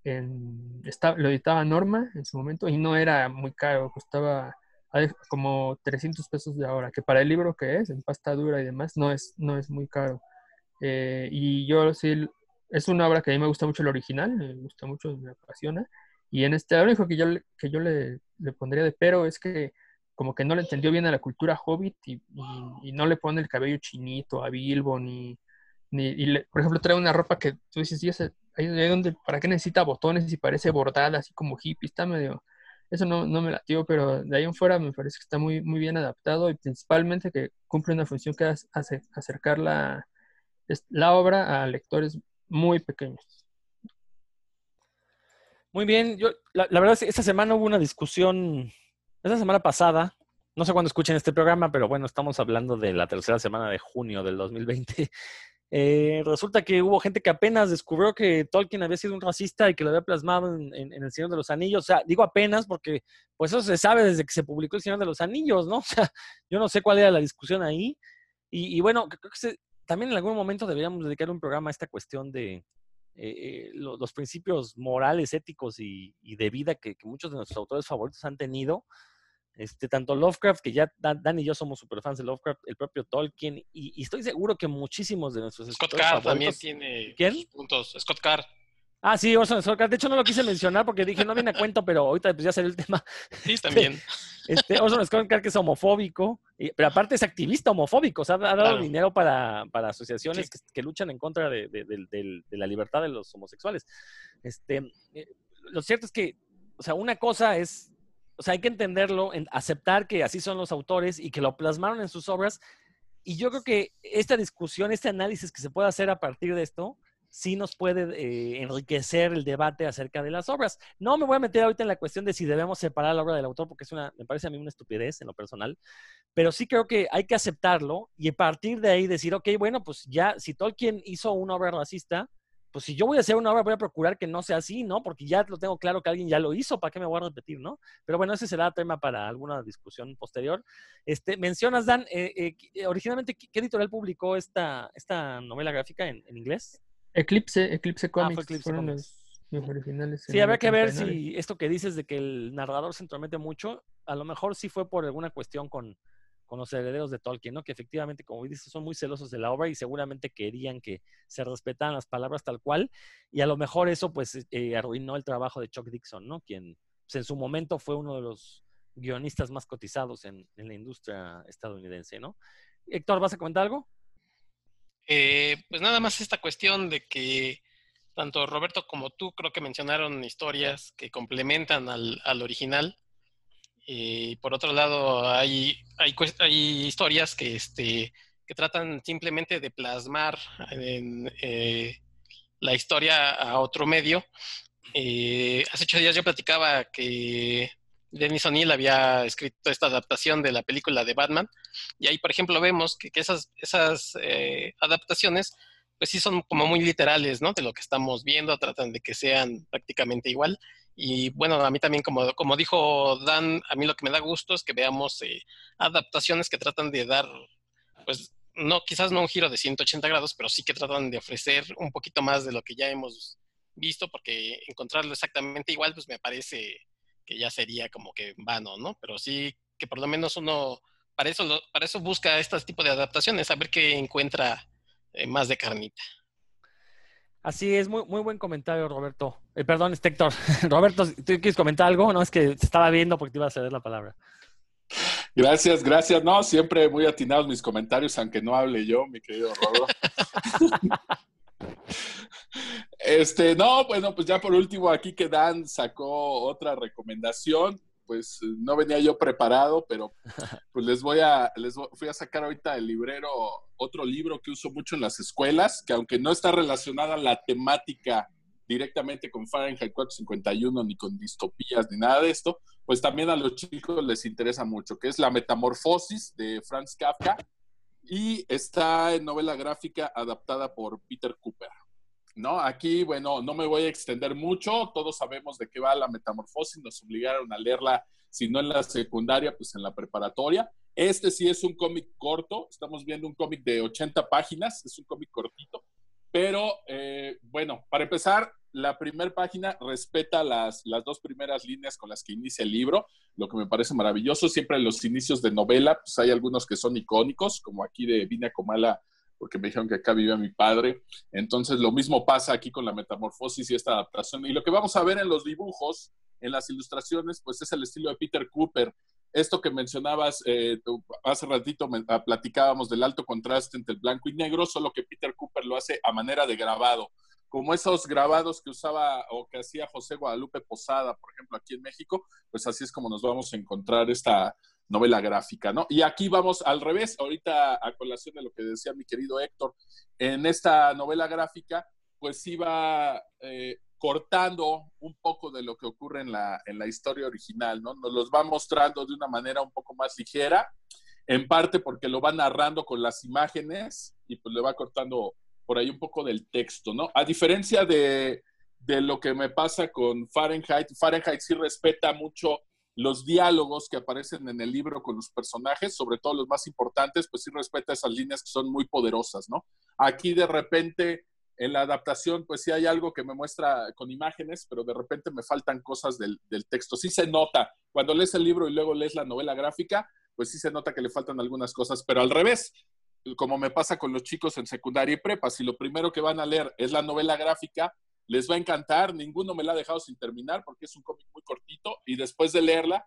en está, lo editaba Norma en su momento y no era muy caro, costaba como 300 pesos de ahora, que para el libro que es, en pasta dura y demás, no es, no es muy caro. Eh, y yo sí, es una obra que a mí me gusta mucho el original, me gusta mucho, me apasiona. Y en este, lo único que yo, que yo le, le pondría de pero es que como que no le entendió bien a la cultura hobbit y, y, no le pone el cabello chinito a Bilbo, ni, ni y por ejemplo, trae una ropa que tú dices, ¿y ahí, donde, ¿para qué necesita botones y parece bordada, así como hippie? Está medio, eso no, no me latió, pero de ahí en fuera me parece que está muy, muy bien adaptado y principalmente que cumple una función que es acercar la, la obra a lectores muy pequeños. Muy bien, yo la, verdad es que esta semana hubo una discusión, esta semana pasada, no sé cuándo escuchen este programa, pero bueno, estamos hablando de la tercera semana de junio del 2020. (laughs) Eh, resulta que hubo gente que apenas descubrió que Tolkien había sido un racista y que lo había plasmado en, El Señor de los Anillos. O sea, digo apenas porque pues eso se sabe desde que se publicó El Señor de los Anillos, ¿no? (laughs) O sea, yo no sé cuál era la discusión ahí. Y, y bueno, creo que se, también en algún momento deberíamos dedicar un programa a esta cuestión de eh, los principios morales, éticos y, de vida que, muchos de nuestros autores favoritos han tenido. Este, tanto Lovecraft, que ya Dan, y yo somos super fans de Lovecraft, el propio Tolkien, y, estoy seguro que muchísimos de nuestros Scott Carr también tiene puntos. Scott Carr. Ah, sí, Orson Scott De hecho, no lo quise mencionar porque dije, no viene a cuento, pero ahorita pues, ya salió el tema. Sí, este, también. Este, Orson Scott que es homofóbico, pero aparte es activista homofóbico. O sea, ha dado dinero para, asociaciones que, luchan en contra de, la libertad de los homosexuales. Este, eh, lo cierto es que, o sea, una cosa es, o sea, hay que entenderlo, aceptar que así son los autores y que lo plasmaron en sus obras. Y yo creo que esta discusión, este análisis que se puede hacer a partir de esto, sí nos puede eh, enriquecer el debate acerca de las obras. No me voy a meter ahorita en la cuestión de si debemos separar la obra del autor, porque es una, me parece a mí una estupidez en lo personal, pero sí creo que hay que aceptarlo y a partir de ahí decir, ok, bueno, pues ya, si Tolkien hizo una obra racista, pues si yo voy a hacer una obra, voy a procurar que no sea así, ¿no? Porque ya lo tengo claro que alguien ya lo hizo, ¿para qué me voy a repetir, no? Pero bueno, ese será tema para alguna discusión posterior. Este, mencionas, Dan, eh, eh, originalmente, ¿qué editorial publicó esta, esta novela gráfica en inglés? Eclipse, Eclipse ah, Comics. fueron Los, originales. Sí, habría que ver si esto que dices de que el narrador se entromete mucho, a lo mejor sí fue por alguna cuestión con, con los herederos de Tolkien, ¿no? Que efectivamente, como dices, son muy celosos de la obra y seguramente querían que se respetaran las palabras tal cual. Y a lo mejor eso, pues, eh, arruinó el trabajo de Chuck Dixon, ¿no? Quien pues, en su momento fue uno de los guionistas más cotizados en, en la industria estadounidense, ¿no? Héctor, ¿vas a comentar algo? Eh, pues nada más esta cuestión de que tanto Roberto como tú creo que mencionaron historias que complementan al, al original. Y por otro lado, hay, hay, hay, historias que, este, que tratan simplemente de plasmar eh, la historia a otro medio. Eh, hace ocho días yo platicaba que Denis O'Neill había escrito esta adaptación de la película de Batman. Y ahí, por ejemplo, vemos que, esas, esas eh, adaptaciones, pues sí son como muy literales, ¿no? De lo que estamos viendo, tratan de que sean prácticamente igual. Y bueno, a mí también, como, como dijo Dan, a mí lo que me da gusto es que veamos eh, adaptaciones que tratan de dar, pues, no, quizás no un giro de 180 grados, pero sí que tratan de ofrecer un poquito más de lo que ya hemos visto, porque encontrarlo exactamente igual, pues me parece que ya sería como que vano, ¿no? Pero sí que por lo menos uno para eso, para eso busca este tipo de adaptaciones, a ver qué encuentra eh, más de carnita. Así es, muy, muy buen comentario, Roberto. Eh, perdón, este Héctor. (laughs) Roberto, ¿tú quieres comentar algo? No, es que te estaba viendo porque te iba a ceder la palabra. Gracias, gracias. No, siempre muy atinados mis comentarios, aunque no hable yo, mi querido Roberto. (laughs) este, no, bueno, pues ya por último, aquí que Dan sacó otra recomendación pues no venía yo preparado, pero (laughs) pues les voy a, les voy a sacar ahorita el librero, otro libro que uso mucho en las escuelas, que aunque no está relacionada la temática directamente con Fahrenheit 451 ni con distopías ni nada de esto, pues también a los chicos les interesa mucho, que es La Metamorfosis de Franz Kafka y está en novela gráfica adaptada por Peter Cooper. ¿No? Aquí, bueno, no me voy a extender mucho, todos sabemos de qué va la metamorfosis, nos obligaron a leerla, si no en la secundaria, pues en la preparatoria. Este sí es un cómic corto, estamos viendo un cómic de 80 páginas, es un cómic cortito, pero eh, bueno, para empezar, la primera página respeta las, las dos primeras líneas con las que inicia el libro, lo que me parece maravilloso. Siempre en los inicios de novela, pues hay algunos que son icónicos, como aquí de Vina Comala porque me dijeron que acá vivía mi padre. Entonces, lo mismo pasa aquí con la metamorfosis y esta adaptación. Y lo que vamos a ver en los dibujos, en las ilustraciones, pues es el estilo de Peter Cooper. Esto que mencionabas eh, hace ratito, ah, platicábamos del alto contraste entre el blanco y negro, solo que Peter Cooper lo hace a manera de grabado como esos grabados que usaba o que hacía José Guadalupe Posada, por ejemplo, aquí en México, pues así es como nos vamos a encontrar esta, novela gráfica, ¿no? Y aquí vamos al revés, ahorita a colación de lo que decía mi querido Héctor, en esta novela gráfica, pues iba eh, cortando un poco de lo que ocurre en la, en la historia original, ¿no? Nos los va mostrando de una manera un poco más ligera, en parte porque lo va narrando con las imágenes y pues le va cortando por ahí un poco del texto, ¿no? A diferencia de, de lo que me pasa con Fahrenheit, Fahrenheit sí respeta mucho los diálogos que aparecen en el libro con los personajes, sobre todo los más importantes, pues sí respeta esas líneas que son muy poderosas, ¿no? Aquí de repente en la adaptación, pues sí hay algo que me muestra con imágenes, pero de repente me faltan cosas del, texto. Sí se nota, cuando lees el libro y luego lees la novela gráfica, pues sí se nota que le faltan algunas cosas, pero al revés, como me pasa con los chicos en secundaria y prepa, si lo primero que van a leer es la novela gráfica, les va a encantar, ninguno me la ha dejado sin terminar porque es un cómic muy cortito y después de leerla,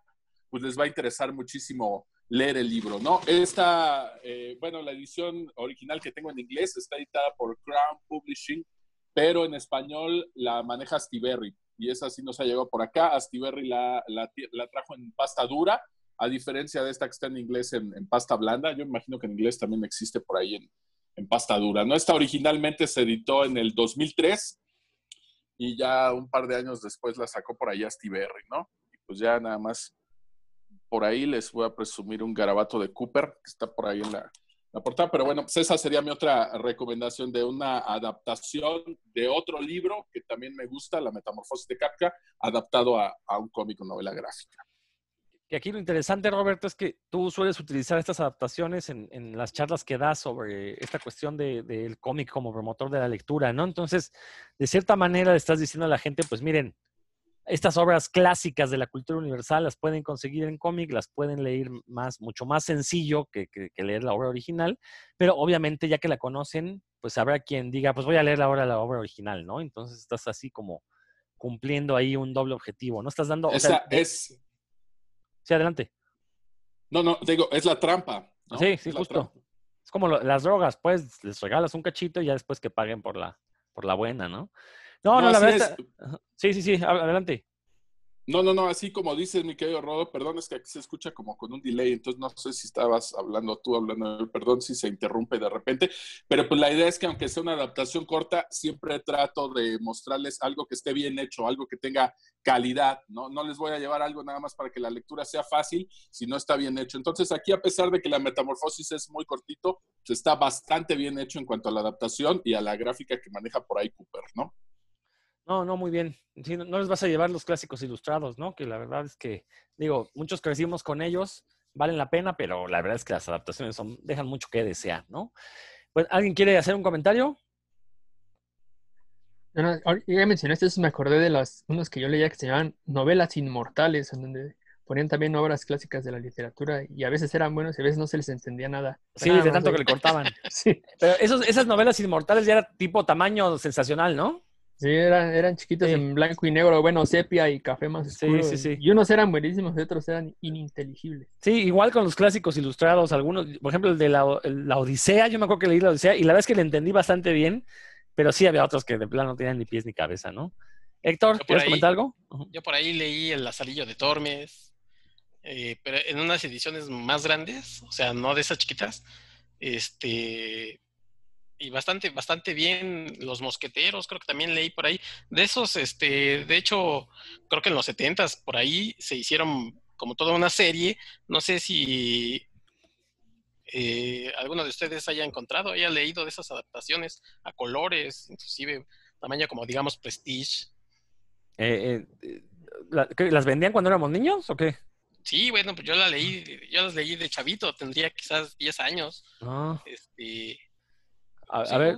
pues les va a interesar muchísimo leer el libro, ¿no? Esta, eh, bueno, la edición original que tengo en inglés está editada por Crown Publishing, pero en español la maneja Astiberri y esa sí nos ha llegado por acá. Astiberri la, la, trajo en pasta dura, a diferencia de esta que está en inglés en, pasta blanda. Yo imagino que en inglés también existe por ahí en, en pasta dura, ¿no? Esta originalmente se editó en el 2003 y ya un par de años después la sacó por ahí a Berry, ¿no? Y pues ya nada más por ahí les voy a presumir un garabato de Cooper que está por ahí en la, portada. Pero bueno, pues esa sería mi otra recomendación de una adaptación de otro libro que también me gusta, La Metamorfosis de Kafka, adaptado a, a un cómic o novela gráfica. Que aquí lo interesante, Roberto, es que tú sueles utilizar estas adaptaciones en, las charlas que das sobre esta cuestión del cómic como promotor de la lectura, ¿no? Entonces, de cierta manera le estás diciendo a la gente, pues miren, estas obras clásicas de la cultura universal las pueden conseguir en cómic, las pueden leer más, mucho más sencillo que, que, leer la obra original, pero obviamente ya que la conocen, pues habrá quien diga, pues voy a leer ahora la obra original, ¿no? Entonces estás así como cumpliendo ahí un doble objetivo, ¿no? Estás dando... Esa es Sí, adelante. No, no, digo, es la trampa. Sí, sí, justo. Es como las drogas, pues les regalas un cachito y ya después que paguen por la, por la buena, ¿no? No, no, la verdad. Sí, sí, sí, adelante. No, no, no, así como dices, mi querido Rodo, perdón, es que aquí se escucha como con un delay, entonces no sé si estabas hablando tú, hablando, perdón si se interrumpe de repente, pero pues la idea es que aunque sea una adaptación corta, siempre trato de mostrarles algo que esté bien hecho, algo que tenga calidad, ¿no? No les voy a llevar algo nada más para que la lectura sea fácil si no está bien hecho. Entonces aquí, a pesar de que la metamorfosis es muy cortito, pues está bastante bien hecho en cuanto a la adaptación y a la gráfica que maneja por ahí Cooper, ¿no? No, no, muy bien. no, les vas a llevar los clásicos ilustrados, ¿no? Que la verdad es que, digo, muchos crecimos con ellos, valen la pena, pero la verdad es que las adaptaciones son, dejan mucho que desear, ¿no? Pues, ¿alguien quiere hacer un comentario? ya mencionaste eso, me acordé de las unos que yo leía que se llamaban novelas inmortales, en donde ponían también obras clásicas de la literatura y a veces eran buenos y a veces no se les entendía nada. Sí, Nada de tanto que le cortaban. (laughs) Sí, Pero esos, esas novelas inmortales ya era tipo tamaño sensacional, ¿no? Sí, eran, eran chiquitos Sí. en blanco y negro, bueno, sepia y café más Sí, oscuro. sí, y- sí. Y unos eran buenísimos y otros eran ininteligibles. Sí, igual con los clásicos ilustrados, algunos, por ejemplo, el de la, el- la Odisea, yo me acuerdo que leí la Odisea y la verdad es que le entendí bastante bien, pero sí había otros que de plano no tenían ni pies ni cabeza, ¿no? Héctor, ¿quieres ahí- comentar algo? Yo por ahí leí El Lazarillo de Tormes, eh, pero en unas ediciones más grandes, o sea, no de esas chiquitas, este, y bastante, bastante bien Los Mosqueteros, creo que también leí por ahí. De esos, este, de hecho, creo que en los setentas por ahí se hicieron como toda una serie, no sé si eh, alguno de ustedes haya encontrado, haya leído de esas adaptaciones a colores, inclusive tamaño como digamos Prestige. Eh, eh, la- ¿qué, ¿Las vendían cuando éramos niños o qué? Sí, bueno, pues yo la leí, yo las leí de chavito, tendría quizás 10 años. Ah, Este, a, ver,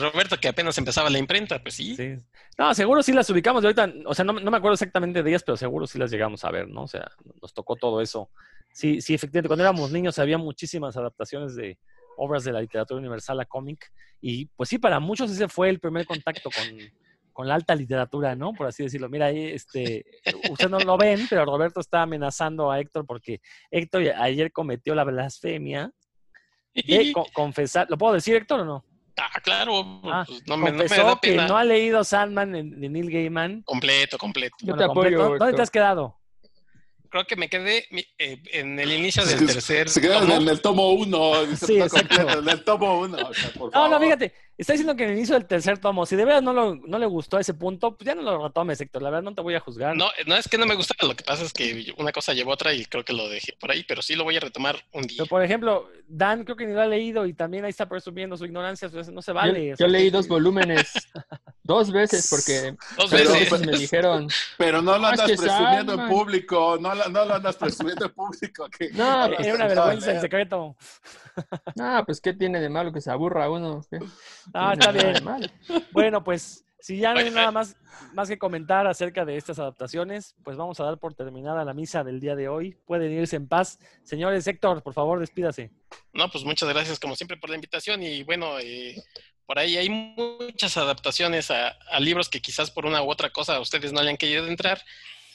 Roberto que apenas empezaba la imprenta, pues sí. sí. No, seguro sí las ubicamos de ahorita, o sea, no, no me acuerdo exactamente de ellas, pero seguro sí las llegamos a ver, ¿no? O sea, nos tocó todo eso. Sí, sí, efectivamente, cuando éramos niños había muchísimas adaptaciones de obras de la literatura universal a cómic y pues sí, para muchos ese fue el primer contacto con, con la alta literatura, ¿no? Por así decirlo. Mira, ahí, este, ustedes no lo ven, pero Roberto está amenazando a Héctor porque Héctor ayer cometió la blasfemia de (laughs) co- confesar, ¿lo puedo decir Héctor o no? Ah, claro, Ah, pues no, me, no me da que pena. no ha leído Sandman de Neil Gaiman. Completo, completo. Yo Bueno, te apoyo, completo. ¿Dónde te has quedado? Creo que me quedé eh, en el inicio del tercer Se quedan tomo. en el tomo uno. Sí, no exacto. En el tomo uno. o sea, por No, no, favor. fíjate, está diciendo que en el inicio del tercer tomo, si de verdad no, lo- no le gustó ese punto, pues ya no lo retomes, Héctor. La verdad no te voy a juzgar. No, no es que no me gusta, lo que pasa es que una cosa llevó otra y creo que lo dejé por ahí, pero sí lo voy a retomar un día. Pero, por ejemplo, Dan creo que ni lo ha leído y también ahí está presumiendo su ignorancia, pues, no se vale. yo, leí dos volúmenes, (laughs) dos veces, porque Dos veces. me dijeron, Pero no lo Ah, andas presumiendo en público. No, lo- no lo andas presumiendo en público. que- No, que pues, Era una vergüenza en (laughs) secreto. ah, pues ¿qué tiene de malo que se aburra uno? ¿Qué? (laughs) Ah, está bien. Bueno, pues si ya no hay Oye, nada oye. más, más que comentar acerca de estas adaptaciones, pues vamos a dar por terminada la misa del día de hoy. Pueden irse en paz. Señores, Héctor, por favor, despídase. No, pues muchas gracias como siempre por la invitación y bueno, eh, por ahí hay muchas adaptaciones a, a libros que quizás por una u otra cosa a ustedes no le han querido entrar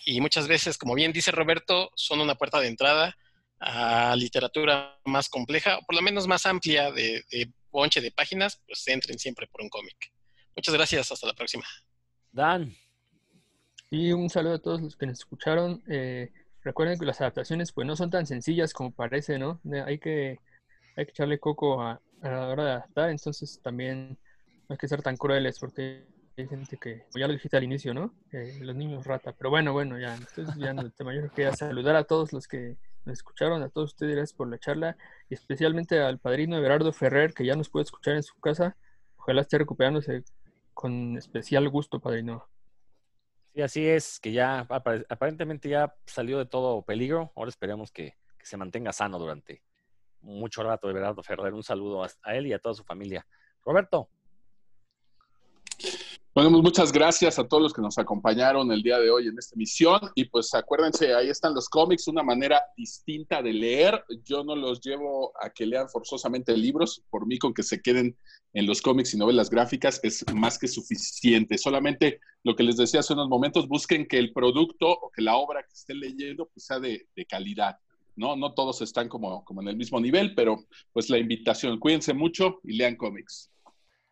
y muchas veces, como bien dice Roberto, son una puerta de entrada a literatura más compleja, o por lo menos más amplia de, de bonche de páginas, pues entren siempre por un cómic. Muchas gracias, hasta la próxima. Dan. Y un saludo a todos los que nos escucharon. Eh, recuerden que las adaptaciones pues no son tan sencillas como parece, ¿no? Hay que, hay que echarle coco a, a la hora de adaptar, entonces también no hay que ser tan crueles porque hay gente que, como ya lo dijiste al inicio, ¿no? Eh, los niños rata. Pero bueno, bueno, ya, entonces ya no te mayor quería saludar a todos los que escucharon, a todos ustedes gracias por la charla y especialmente al padrino Everardo Ferrer que ya nos puede escuchar en su casa. Ojalá esté recuperándose con especial gusto, padrino. Sí, así es, que ya apare- aparentemente ya salió de todo peligro. Ahora esperemos que, que se mantenga sano durante mucho rato, de verdad, Ferrer. Un saludo a él y a toda su familia. Roberto, Bueno, pues muchas gracias a todos los que nos acompañaron el día de hoy en esta emisión. Y pues acuérdense, ahí están los cómics, una manera distinta de leer. Yo no los llevo a que lean forzosamente libros. Por mí, con que se queden en los cómics y novelas gráficas es más que suficiente. Solamente lo que les decía hace unos momentos, busquen que el producto o que la obra que estén leyendo pues, sea de, de calidad. ¿no? no todos están como, como en el mismo nivel, pero pues la invitación, cuídense mucho y lean cómics.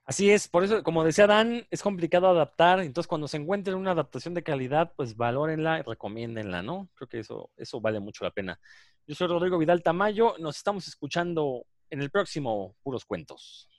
Así es, por eso, como decía Dan, es complicado adaptar. Entonces, cuando se encuentren una adaptación de calidad, pues valórenla y recomiéndenla, ¿no? Creo que eso, eso vale mucho la pena. Yo soy Rodrigo Vidal Tamayo, nos estamos escuchando en el próximo Puros Cuentos.